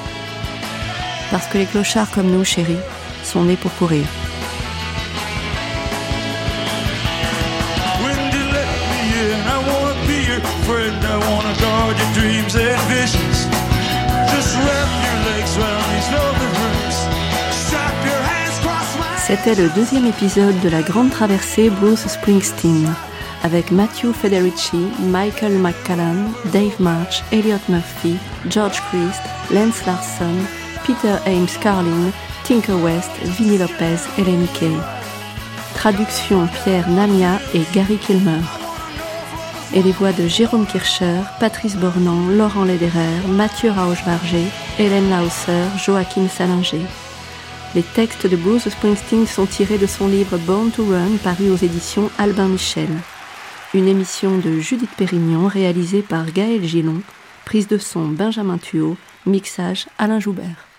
Parce que les clochards comme nous, chéris, sont nés pour courir. C'était le deuxième épisode de la grande traversée Bruce Springsteen avec Matthew Federici, Michael McCallan, Dave March, Elliot Murphy, George Christ, Lance Larson, Peter Ames Carlin, Tinker West, Vinnie Lopez et Lenny. Traduction Pierre Namia et Gary Kilmer. Et les voix de Jérôme Kircher, Patrice Bornand, Laurent Lederer, Mathieu Rauch-Barger, Hélène Lausser, Joachim Salinger. Les textes de Bruce Springsteen sont tirés de son livre Born to Run paru aux éditions Albin Michel une émission de Judith Pérignon réalisée par Gaël Gillon, prise de son Benjamin Thuot, mixage Alain Joubert.